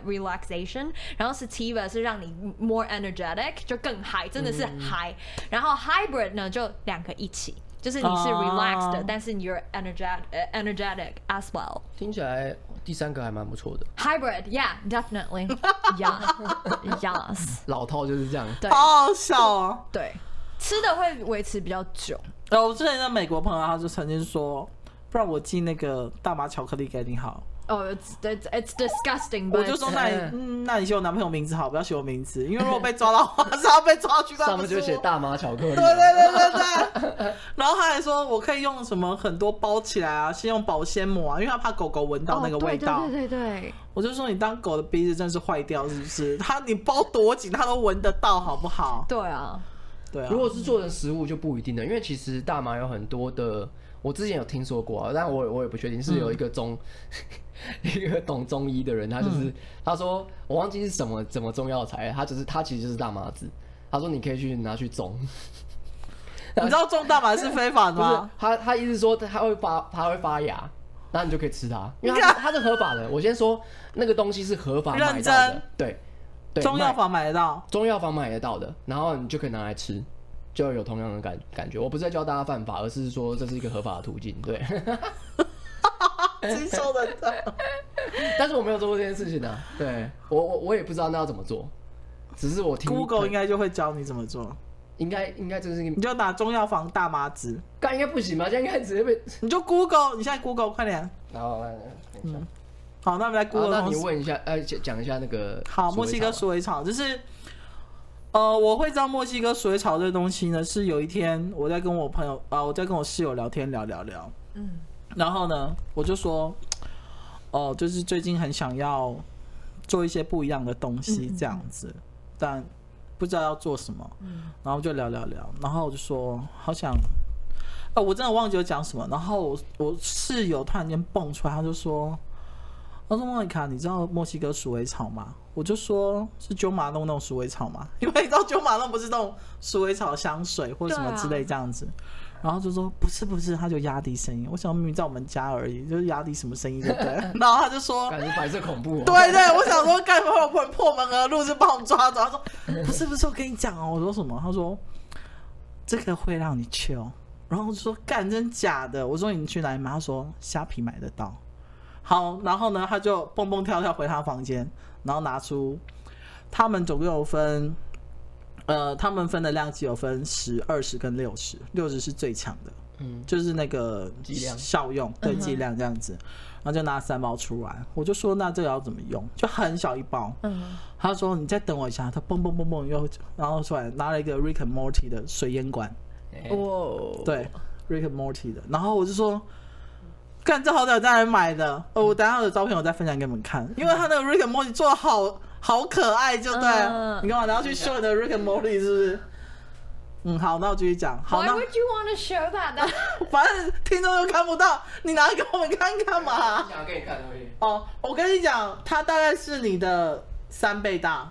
relaxation，然后 sativa 是让你 more energetic，就更 high，真的是 high。然后 hybrid 呢就两个一起，就是你是 relaxed，但是 you're energetic energetic as well。听起来。第三个还蛮不错的，Hybrid，Yeah，definitely，Yes，Yes，老套就是这样，对，好好笑哦，对，吃的会维持比较久。呃，我之前在美国朋友，他就曾经说，不然我寄那个大麻巧克力给你好。哦、oh,，it's it's disgusting。我就说那你，那、嗯、那你写我男朋友名字好，不要写我名字，因为如果被抓到话，是要被抓去。上面就写大麻巧克力。对对对对对。然后他还说，我可以用什么很多包起来啊，先用保鲜膜啊，因为他怕狗狗闻到那个味道。Oh, 对对对对。我就说你当狗的鼻子真是坏掉是不是？他你包多紧，他都闻得到，好不好？对啊，对啊。如果是做成食物就不一定了，因为其实大麻有很多的，我之前有听说过啊，但我我也不确定是有一个中。嗯 一个懂中医的人，他就是、嗯、他说我忘记是什么怎么中药材，他就是他其实就是大麻子。他说你可以去拿去种，你知道种大麻是非法的吗？他他意思说他会发他会发芽，然后你就可以吃它，因为它是它是合法的。我先说那个东西是合法买到的，对中药房买得到，中药房买得到的，然后你就可以拿来吃，就有同样的感感觉。我不是在教大家犯法，而是说这是一个合法的途径，对。接受的，但是我没有做过这件事情啊。对我，我我也不知道那要怎么做，只是我听 Google 应该就会教你怎么做。应该应该就是你就打中药房大麻子，干应该不行吧？现在应该直接被 你就 Google，你现在 Google 快点。好，来，嗯，好，那我们来 Google。那你问一下，呃，讲一下那个好，墨西哥鼠尾草，就是呃，我会知道墨西哥水草这东西呢，是有一天我在跟我朋友啊、呃，我在跟我室友聊天，聊聊聊，嗯。然后呢，我就说，哦，就是最近很想要做一些不一样的东西，这样子，但不知道要做什么。嗯、然后就聊聊聊，然后我就说，好想，哦，我真的忘记我讲什么。然后我我室友突然间蹦出来，他就说，他说莫妮卡，你知道墨西哥鼠尾草吗？我就说是九马弄那种鼠尾草吗？因为你知道九马弄不是那种鼠尾草香水或者什么之类这样子。然后就说不是不是，他就压低声音。我想明明在我们家而已，就是压低什么声音对不对。然后他就说感觉白色恐怖、哦。对对，我想说干嘛会破门而入，就把我们抓走。他说不是不是，我跟你讲哦。我说什么？他说这个会让你 chill。然后我就说干真假的？我说你去哪里买？他说虾皮买得到。好，然后呢，他就蹦蹦跳跳回他房间，然后拿出他们总共有分。呃，他们分的量级有分十、二十跟六十，六十是最强的，嗯，就是那个效用对剂量这样子，然后就拿三包出来，我就说那这个要怎么用？就很小一包，嗯，他说你再等我一下，他蹦蹦蹦蹦又然后出来拿了一个 Rick and Morty 的水烟管，哦，对，Rick and Morty 的，然后我就说，干这好歹在哪里买的？哦，我等下有照片我再分享给你们看，因为他那个 Rick and Morty 做的好。好可爱，就对。Uh, 你干嘛？然后去 show 你的 Rick and Morty 是不是？嗯，好，那我继续讲。好，Why would you want to show that？反正听众又看不到，你拿给我们看干嘛？想给你看而已。哦，我跟你讲，它大概是你的三倍大。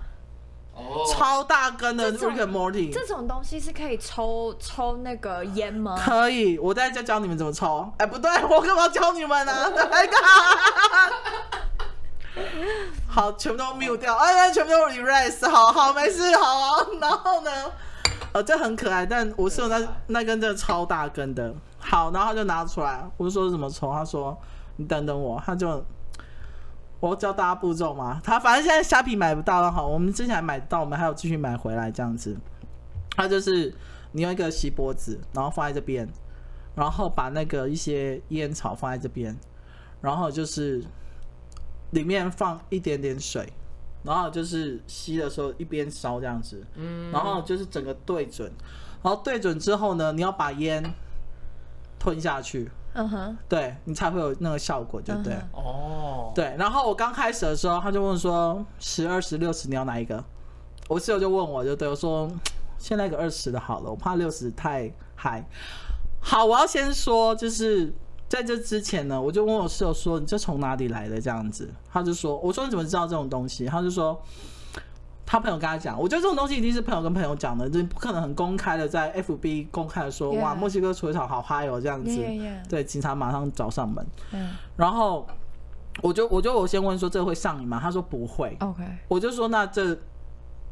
哦。超大根的 Rick and Morty。这种东西是可以抽抽那个烟吗？可以，我再教教你们怎么抽。哎，不对，我干嘛教你们呢？来个。好，全部都 mute 掉，哎，全部都 erase，好好，没事，好。然后呢，呃，这很可爱，但我是有那那根真的超大根的。好，然后他就拿出来，我就说怎么抽，他说你等等我，他就我教大家步骤嘛。他反正现在虾皮买不到了，好，我们之前还买到，我们还有继续买回来这样子。他就是你用一个锡箔纸，然后放在这边，然后把那个一些烟草放在这边，然后就是。里面放一点点水，然后就是吸的时候一边烧这样子，嗯，然后就是整个对准，然后对准之后呢，你要把烟吞下去，嗯哼，对你才会有那个效果，就对，哦，对。然后我刚开始的时候，他就问说十、二十、六十你要哪一个？我室友就问我就对我说，现在一个二十的好了，我怕六十太嗨。好，我要先说就是。在这之前呢，我就问我室友说：“你这从哪里来的？”这样子，他就说：“我说你怎么知道这种东西？”他就说：“他朋友跟他讲。”我觉得这种东西一定是朋友跟朋友讲的，就不可能很公开的在 FB 公开的说：“ Yeah. 哇，墨西哥除草好嗨哦！”这样子.对，警察马上找上门。嗯，然后我就我就我先问说：“这会上瘾吗？”他说：“不会。” OK，我就说：“那这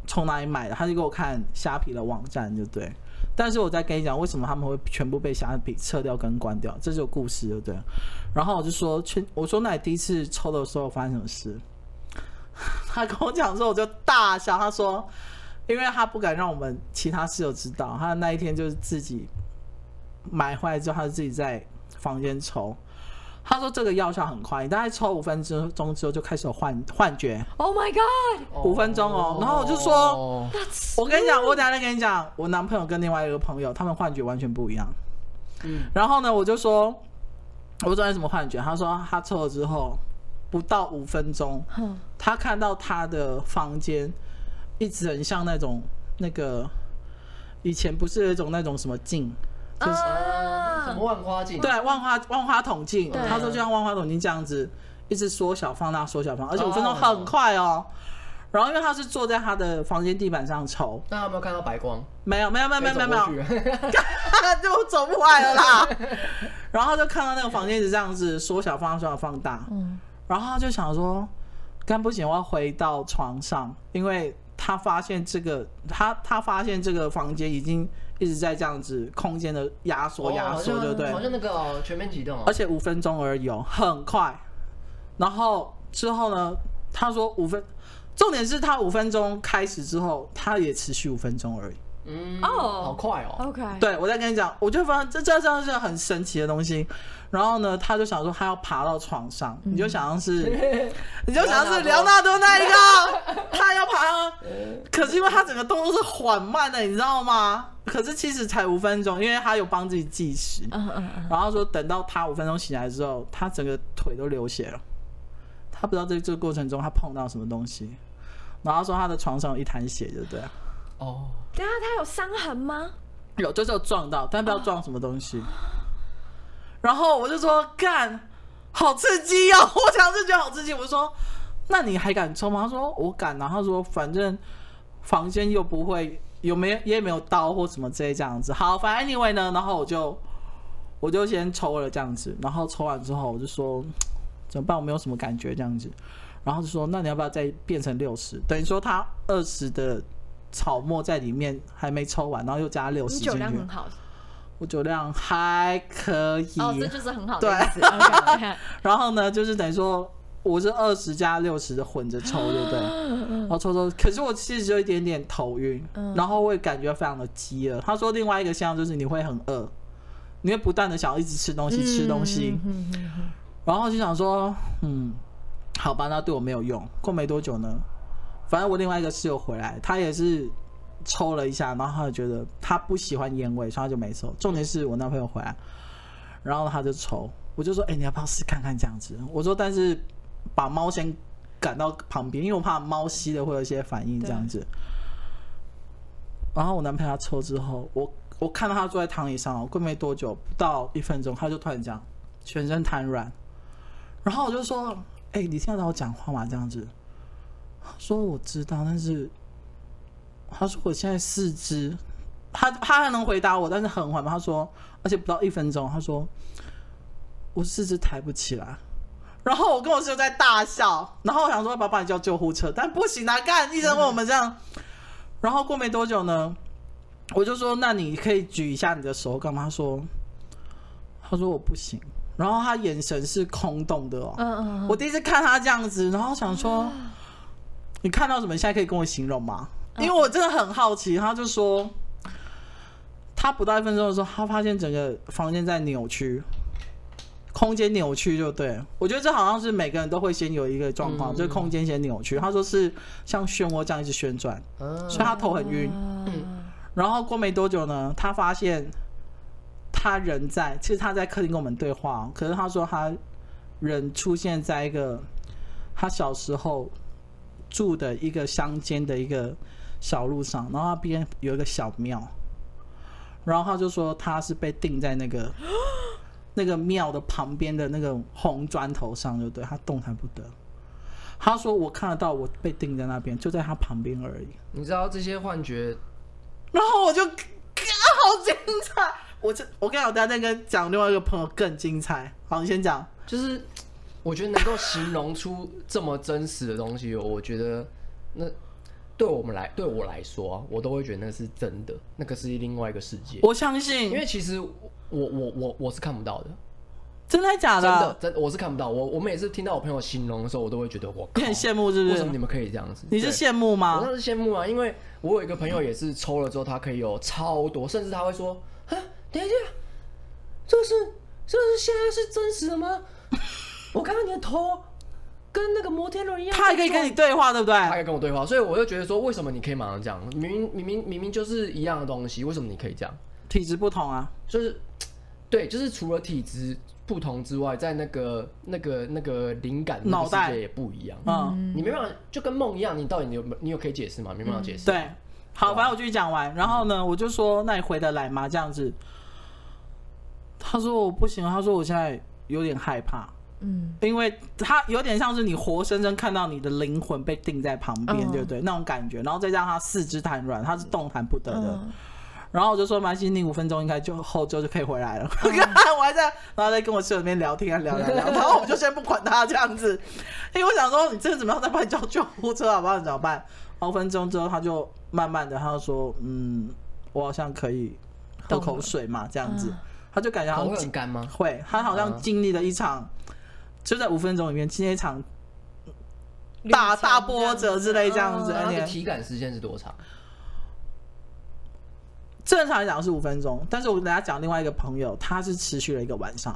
从哪里买的？”他就给我看虾皮的网站，就对。但是我再跟你讲，为什么他们会全部被虾皮撤掉跟关掉，这是有故事的，对。然后我就说，全我说，那你第一次抽的时候发生什么事？他跟我讲的时候，我就大笑。他说，因为他不敢让我们其他室友知道，他那一天就是自己买回来之后，他就自己在房间抽。他说这个药效很快，你大概抽五分钟之后就开始有幻幻觉。Oh my god！五分钟哦，然后我就说，oh. 我跟你讲，我等下再跟你讲，我男朋友跟另外一个朋友，他们幻觉完全不一样。嗯，然后呢，我就说，我不知道什么幻觉。他说他抽了之后不到五分钟，他看到他的房间一直很像那种那个以前不是有一种那种什么镜。就是什么万花镜？对，万花万花筒镜。他说就像万花筒镜这样子，一直缩小放大，缩小放大，而且五分钟很快哦。然后因为他是坐在他的房间地板上抽，那有没有看到白光？没有，没有，没有，没有，没有，没有，就走不来了啦。然后就看到那个房间一直这样子缩小放大，缩小放大。嗯。然后他就想说，干不行，我要回到床上，因为他发现这个，他他发现这个房间已经。一直在这样子空间的压缩压缩，对不对？好像那个、哦、全面启动、哦，而且五分钟而已，哦很快。然后之后呢，他说五分，重点是他五分钟开始之后，他也持续五分钟而已。嗯哦，好快哦。OK，对，我再跟你讲，我就发现这这真的是很神奇的东西。然后呢，他就想说他要爬到床上，嗯、你就想像是，你就想象是莱昂纳多那一个，他要爬，可是因为他整个动作是缓慢的，你知道吗？可是其实才五分钟，因为他有帮自己计时。嗯嗯嗯。然后说等到他五分钟醒来之后，他整个腿都流血了，他不知道在这个过程中他碰到什么东西，然后说他的床上有一滩血，对不对？哦。等下他有伤痕吗？有，就是有撞到，但不知道撞什么东西。然后我就说干，好刺激哦！我讲这句好刺激。我说，那你还敢抽吗？他说我敢。然后他说反正房间又不会有没有也没有刀或什么之类这样子。好，反正 anyway 呢，然后我就我就先抽了这样子，然后抽完之后我就说怎么办？我没有什么感觉这样子，然后就说那你要不要再变成六十？等于说他二十的草末在里面还没抽完，然后又加六十进去。酒量很好。我酒量还可以。哦，这就是很好的意思。对。然后呢，就是等于说。我是二十加六十的混着抽，对不对？然后抽抽，可是我其实有一点点头晕，然后会感觉非常的饥饿。他说另外一个现象就是你会很饿，你会不断的想要一直吃东西，吃东西。然后就想说，嗯，好吧，那对我没有用。过没多久呢，反正我另外一个室友回来，他也是抽了一下，然后他就觉得他不喜欢烟味，所以他就没抽。重点是我男朋友回来，然后他就抽，我就说，哎，你要不要试看看这样子？我说，但是。把猫先赶到旁边，因为我怕猫吸了会有一些反应这样子。然后我男朋友他抽之后，我我看到他坐在躺椅上，过没多久，不到一分钟，他就突然这样，全身瘫软。然后我就说：“哎、欸，你听得到我讲话吗？”这样子。说：“我知道，但是……”他说：“我现在四肢……”他他还能回答我，但是很缓慢。他说：“而且不到一分钟。”他说：“我四肢抬不起来。”然后我跟我室友在大笑，然后我想说要不要帮你叫救护车，但不行啊！干医生问我们这样，然后过没多久呢，我就说那你可以举一下你的手干嘛？他说他说我不行，然后他眼神是空洞的哦。嗯嗯。我第一次看他这样子，然后想说你看到什么？现在可以跟我形容吗？因为我真的很好奇。他就说他不到一分钟的时候，他发现整个房间在扭曲。空间扭曲就对，我觉得这好像是每个人都会先有一个状况，嗯、就是空间先扭曲。他说是像漩涡这样一直旋转，嗯、所以他头很晕。嗯、然后过没多久呢，他发现他人在，其实他在客厅跟我们对话，可是他说他人出现在一个他小时候住的一个乡间的一个小路上，然后那边有一个小庙，然后他就说他是被钉在那个。那个庙的旁边的那个红砖头上，就对，他动弹不得。他说：“我看得到，我被钉在那边，就在他旁边而已。”你知道这些幻觉，然后我就，好精彩！我这我跟老大那个讲另外一个朋友更精彩。好，你先讲。就是我觉得能够形容出这么真实的东西，我觉得那对我们来，对我来说啊，我都会觉得那是真的，那个是另外一个世界。我相信，因为其实。我我我我是看不到的，真的假的？真的真我是看不到。我我每次听到我朋友形容的时候，我都会觉得我你很羡慕，是不是？为什么你们可以这样子？你是羡慕吗？我当然是羡慕啊，因为我有一个朋友也是抽了之后，他可以有超多，甚至他会说：“啊，等一下，这是这是现在是真实的吗？我看到你的头跟那个摩天轮一样。”他还可以跟你对话，对不对？他可以跟我对话，所以我就觉得说，为什么你可以马上这样？明明明明明明就是一样的东西，为什么你可以这样？体质不同啊，就是。对，就是除了体质不同之外，在那个、那个、那个灵感脑袋也不一样。嗯，你没办法，就跟梦一样，你到底你有你有可以解释吗？没办法解释。对，好，反正我继续讲完。然后呢，我就说，那你回得来吗？这样子。他说我不行，他说我现在有点害怕。嗯，因为他有点像是你活生生看到你的灵魂被钉在旁边，对不对？那种感觉。然后再加上他四肢瘫软，他是动弹不得的。然后我就说，蛮心，你五分钟应该就后就就可以回来了。我还在，然后在跟我室友那边聊天啊，聊聊聊。然后我们就先不管他这样子，因为我想说，你这个怎么样？再帮你叫救护车好不好？你怎么办？五分钟之后，他就慢慢的，他就说，嗯，我好像可以喝口水嘛，这样子。他就感觉好像很干吗？会，他好像经历了一场，就在五分钟里面经历一场大大波折之类这样子。他的体感时间是多长？正常来讲是五分钟，但是我跟大家讲另外一个朋友，他是持续了一个晚上。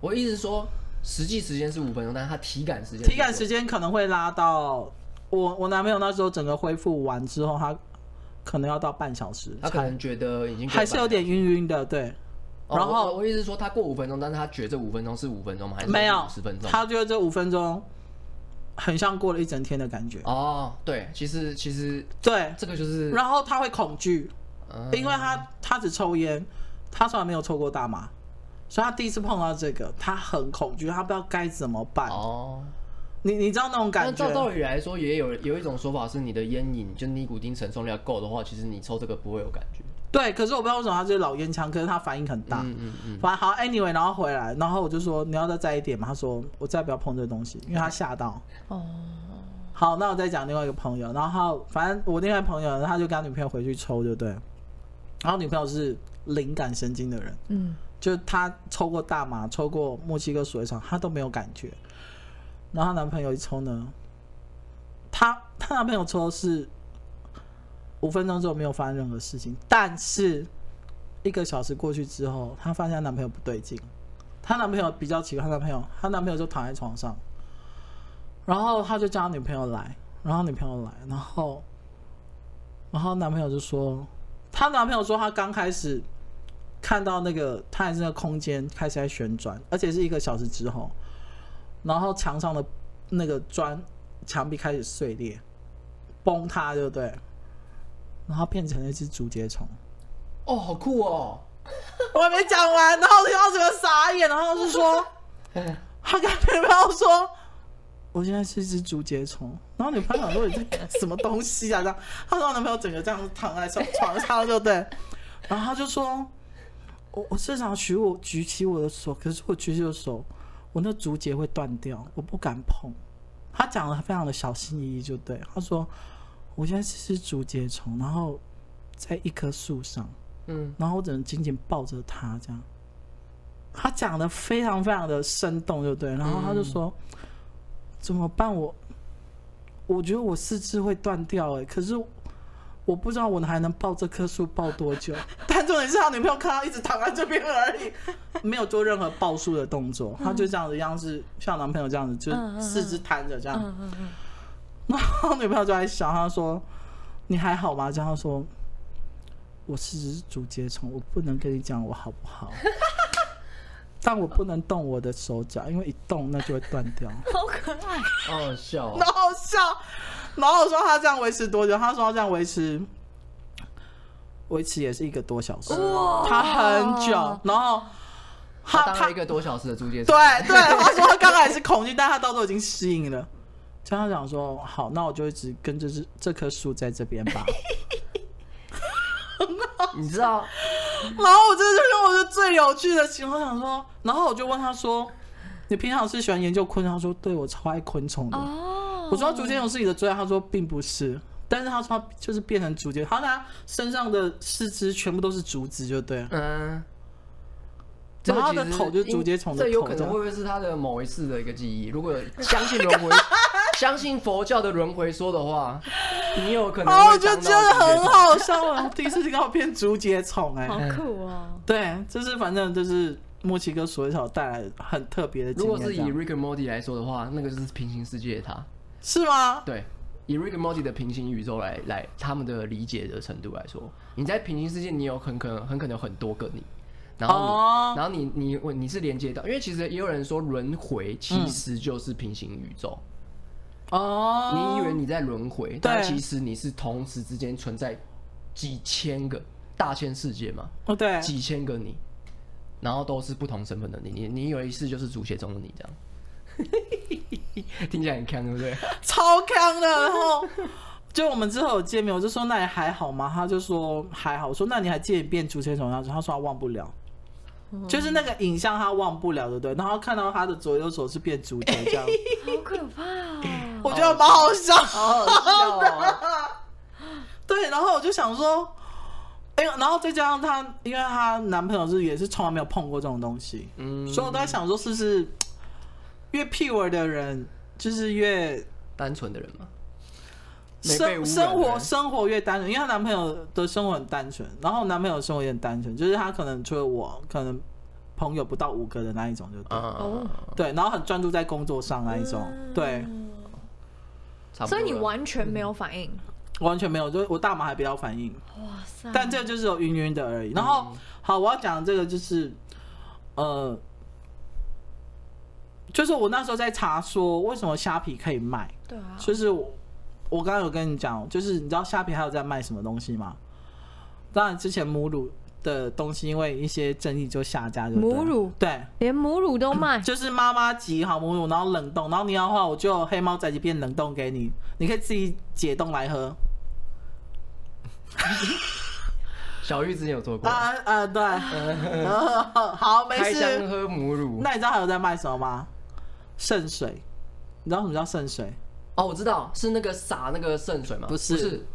我意思说，实际时间是五分钟，但是他体感时间，体感时间可能会拉到我我男朋友那时候整个恢复完之后，他可能要到半小时，他可能觉得已经还是有点晕晕的，对。然后我，我意思是说，他过五分钟，但是他觉得这五分钟是五分钟吗？还是没有十分钟？他觉得这五分钟很像过了一整天的感觉。哦，对，其实其实对这个就是，然后他会恐惧。因为他他只抽烟，他从来没有抽过大麻，所以他第一次碰到这个，他很恐惧，他不知道该怎么办。哦，你你知道那种感觉？照道理来说，也有有一种说法是，你的烟瘾就尼古丁承受量够的话，其实你抽这个不会有感觉。对，可是我不知道为什么他是老烟枪，可是他反应很大。嗯嗯嗯。反正好，anyway，然后回来，然后我就说你要再摘一点嘛。他说我再不要碰这个东西，因为他吓到。哦。好，那我再讲另外一个朋友，然后反正我另外一个朋友，他就跟他女朋友回去抽，就对。然后女朋友是灵感神经的人，嗯，就他抽过大麻，抽过墨西哥鼠尾草，他都没有感觉。然后他男朋友一抽呢，他他男朋友抽的是。五分钟之后没有发生任何事情，但是一个小时过去之后，她发现她男朋友不对劲。她男朋友比较奇怪，她男朋友，她男朋友就躺在床上，然后他就叫他女朋友来，然后女朋友来，然后，然后男朋友就说，她男朋友说他刚开始看到那个他还是那个空间开始在旋转，而且是一个小时之后，然后墙上的那个砖墙壁开始碎裂，崩塌，对不对？然后变成了一只竹节虫，哦，好酷哦！我还没讲完，然后然后整个傻眼，然后就说，他跟女朋友说，我现在是一只竹节虫。然后女朋友说你在什么东西啊？这样，他说我男朋友整个这样躺在床床上，对不对？然后他就说，我我时常举我举起我的手，可是我举起的手，我那竹节会断掉，我不敢碰。他讲的非常的小心翼翼，就对，他说。我现在是竹节虫，然后在一棵树上，嗯，然后我只能紧紧抱着它，这样。他讲的非常非常的生动，就对。然后他就说：“嗯、怎么办？我我觉得我四肢会断掉，哎，可是我不知道我还能抱这棵树抱多久。但重点是他女朋友看他一直躺在这边而已，没有做任何抱树的动作，他就这样子样子，像男朋友这样子，就四肢瘫着这样。嗯嗯嗯”然后女朋友就在想，她说：“你还好吗？”这样说：“我是只竹节虫，我不能跟你讲我好不好？但我不能动我的手脚，因为一动那就会断掉。”好可爱，好好笑，好好笑。然后我说他这样维持多久？他说他这样维持，维持也是一个多小时。他很久。然后他当了一个多小时的竹节虫。对对，他说他刚开始恐惧，但他到时候已经适应了。就他讲说好，那我就一直跟着这这棵树在这边吧。你知道，然后我这就是我的最有趣的情况，想说，然后我就问他说：“你平常是喜欢研究昆虫？”他说：“对，我超爱昆虫的。Oh. ”我说：“竹节虫是你的最爱？”他说：“并不是。”但是他说他就是变成竹节，他他身上的四肢全部都是竹子，就对了。嗯。然后他的头就是竹节虫的头，这有可能会不会是他的某一次的一个记忆？如果相信轮回。相信佛教的轮回说的话，你有可能。哦，我就觉得真的很好笑啊！第一次听到变竹节虫，哎，好酷啊！对，就是反正就是墨西哥鼠尾草带来很特别的。如果是以 Rick and Morty 来说的话，那个就是平行世界的他，是吗？对，以 Rick and Morty 的平行宇宙来来他们的理解的程度来说，你在平行世界，你有很可能很可能有很多个你，然后你，oh. 然后你你你，你是连接到，因为其实也有人说轮回其实就是平行宇宙。嗯哦，你以为你在轮回，但其实你是同时之间存在几千个大千世界嘛？哦，对，几千个你，然后都是不同身份的你。你你以为是就是竹节虫的你这样，听起来很坑，对不对？超坑的。然后就我们之后有见面，我就说那你还好吗？他就说还好。我说那你还记得变竹节虫样子？他说他忘不了。就是那个影像，他忘不了，对不对？然后看到他的左右手是变竹节这样，好可怕哦！我觉得蛮好笑，好好笑哦。对，然后我就想说，哎，然后再加上她，因为她男朋友是也是从来没有碰过这种东西，嗯，所以我都在想说，是不是越 pure 的人就是越单纯的人嘛？生生活生活越单纯，因为她男朋友的生活很单纯，然后男朋友的生活也很单纯，就是他可能除了我，可能朋友不到五个的那一种，就对，哦、对，然后很专注在工作上那一种，嗯、对。所以你完全没有反应，嗯、完全没有，就我大麻还比较反应。哇塞！但这就是有晕晕的而已。然后，嗯、好，我要讲的这个就是，呃，就是我那时候在查说为什么虾皮可以卖，对啊，就是我。我刚刚有跟你讲，就是你知道虾皮还有在卖什么东西吗？当然，之前母乳的东西，因为一些争议就下架就。母乳对，连母乳都卖，就是妈妈挤好母乳，然后冷冻，然后你要的话，我就黑猫宅急便冷冻给你，你可以自己解冻来喝。小玉之前有做过啊啊，对，好，没事。开箱喝母乳，那你知道还有在卖什么吗？圣水，你知道什么叫圣水？哦，我知道，是那个洒那个圣水吗？不是，是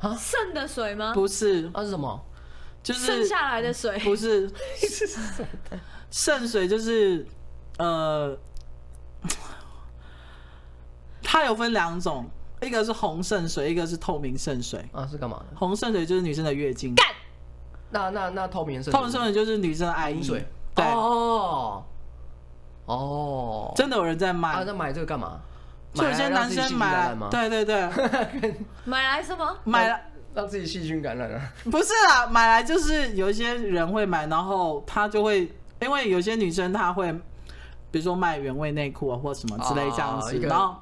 啊，圣的水吗？不是，那是什么？就是剩下来的水。不是，剩水就是呃，它有分两种，一个是红圣水，一个是透明圣水。啊，是干嘛的？红圣水就是女生的月经。干那那那透明圣，透明圣水就是女生的爱意水。对哦哦，真的有人在卖啊？那买这个干嘛？就有些男生买来，对对对，买来什么？买来让自己细菌感染了？不是啦，买来就是有一些人会买，然后他就会，因为有些女生她会，比如说卖原味内裤啊或什么之类这样子，然后。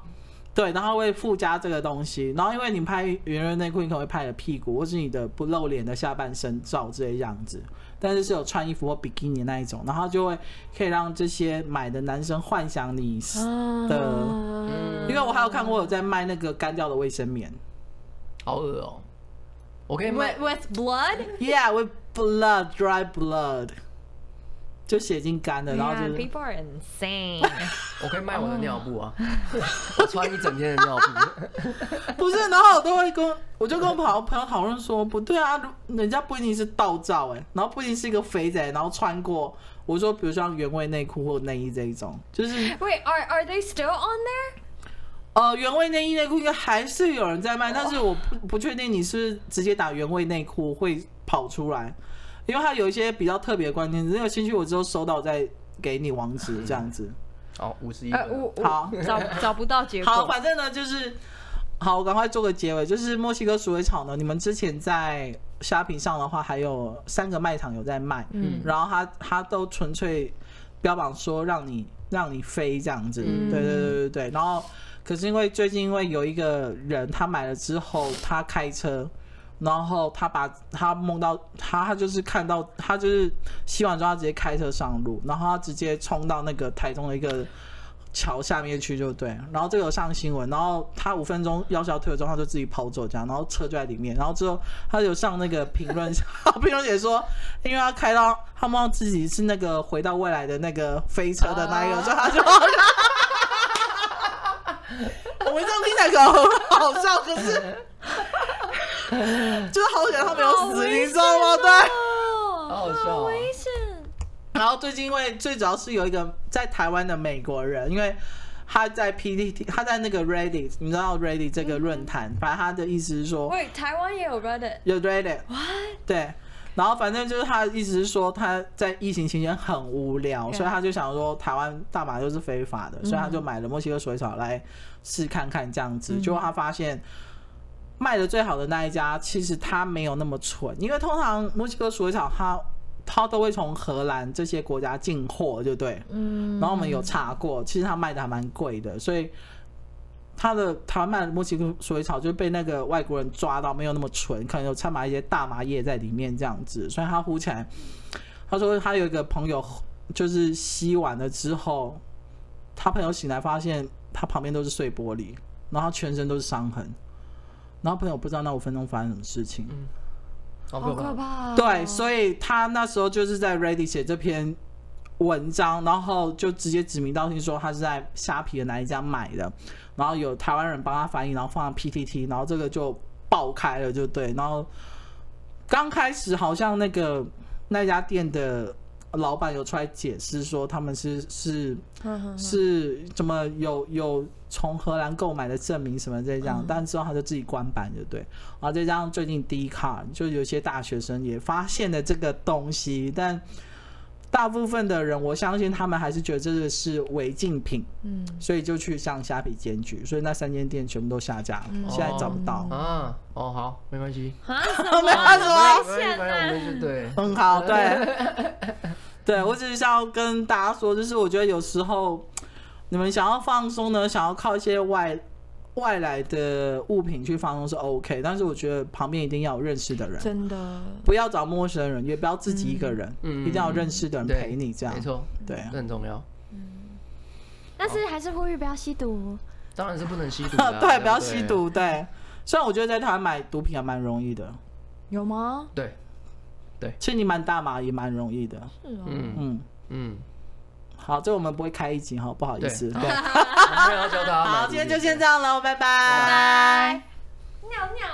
对，然后会附加这个东西，然后因为你拍原味内裤，你可能会拍你的屁股或是你的不露脸的下半身照这些样子，但是是有穿衣服或比基尼那一种，然后就会可以让这些买的男生幻想你的，因为我还有看过有在卖那个干掉的卫生棉，好恶哦，我可以卖 with blood，yeah，with blood，dry blood。就血已经干了，然后就是。People are insane。我可以卖我的尿布啊，我穿一整天的尿布。不是，然后我都会跟，我就跟我朋友朋友讨论说，不对啊，人家不一定是盗照哎，然后不一定是一个肥仔，然后穿过。我说，比如像原味内裤或内衣这一种，就是。Wait, are are they still on there？呃，原味内衣内裤应该还是有人在卖，但是我不不确定你是不是直接打原味内裤会跑出来。因为它有一些比较特别的关键词，有兴趣我之后收到再给你网址这样子。好，五十一。好，找找不到结果。好，反正呢就是，好，我赶快做个结尾。就是墨西哥鼠尾草呢，你们之前在虾皮上的话，还有三个卖场有在卖，嗯，然后它它都纯粹标榜说让你让你飞这样子，嗯、对对对对对。然后可是因为最近因为有一个人他买了之后，他开车。然后他把他梦到他，他就是看到他就是洗完之后他直接开车上路，然后他直接冲到那个台中的一个桥下面去就对，然后这个有上新闻，然后他五分钟要求退了之后他就自己跑走这样，然后车就在里面，然后之后他有上那个评论，评论也说，因为他开到他梦到自己是那个回到未来的那个飞车的那一个，所以他就，我们这样听起来可能很好笑，可是。就是好险他没有死，你知道吗？对，好好笑，好危险。然后最近因为最主要是有一个在台湾的美国人，因为他在 PTT，他在那个 Reddit，你知道 Reddit 这个论坛，反正他的意思是说，喂，台湾也有 Reddit，有 Reddit，What？对。然后反正就是他的意思是说他在疫情期间很无聊，所以他就想说台湾大麻就是非法的，所以他就买了墨西哥鼠尾草来试看看这样子，结果他发现。卖的最好的那一家，其实他没有那么蠢，因为通常墨西哥鼠尾草它它都会从荷兰这些国家进货，对不对？嗯。然后我们有查过，其实他卖的还蛮贵的，所以它的台湾卖的墨西哥鼠尾草就被那个外国人抓到没有那么纯，可能有掺杂一些大麻叶在里面这样子，所以他呼起来，他说他有一个朋友就是吸完了之后，他朋友醒来发现他旁边都是碎玻璃，然后全身都是伤痕。然后朋友不知道那五分钟发生什么事情，嗯，好可怕。对，所以他那时候就是在 Reddit 写这篇文章，然后就直接指名道姓说他是在虾皮的哪一家买的，然后有台湾人帮他翻译，然后放到 PTT，然后这个就爆开了，就对。然后刚开始好像那个那家店的。老板有出来解释说，他们是是是怎么有有从荷兰购买的证明什么这样，但之后他就自己关板，就对。然后再加上最近 Dcard 就有些大学生也发现了这个东西，但大部分的人我相信他们还是觉得这个是违禁品，嗯，所以就去向虾皮检举，所以那三间店全部都下架了，现在找不到。啊，哦，好，没关系，啊，没关系，对，很好，对。对，我只是想要跟大家说，就是我觉得有时候你们想要放松呢，想要靠一些外外来的物品去放松是 OK，但是我觉得旁边一定要有认识的人，真的。不要找陌生人，也不要自己一个人，嗯，一定要认识的人陪你，这样。没错，对，这很重要。嗯，但是还是呼吁不要吸毒，当然是不能吸毒，对，不要吸毒，对。虽然我觉得在台湾买毒品还蛮容易的，有吗？对，对，其实你蛮大麻也蛮容易的，是哦，嗯。嗯。嗯。好，这我们不会开一集哈，不好意思。对，我们要教他。好，今天就先这样了，拜拜。拜拜。尿尿。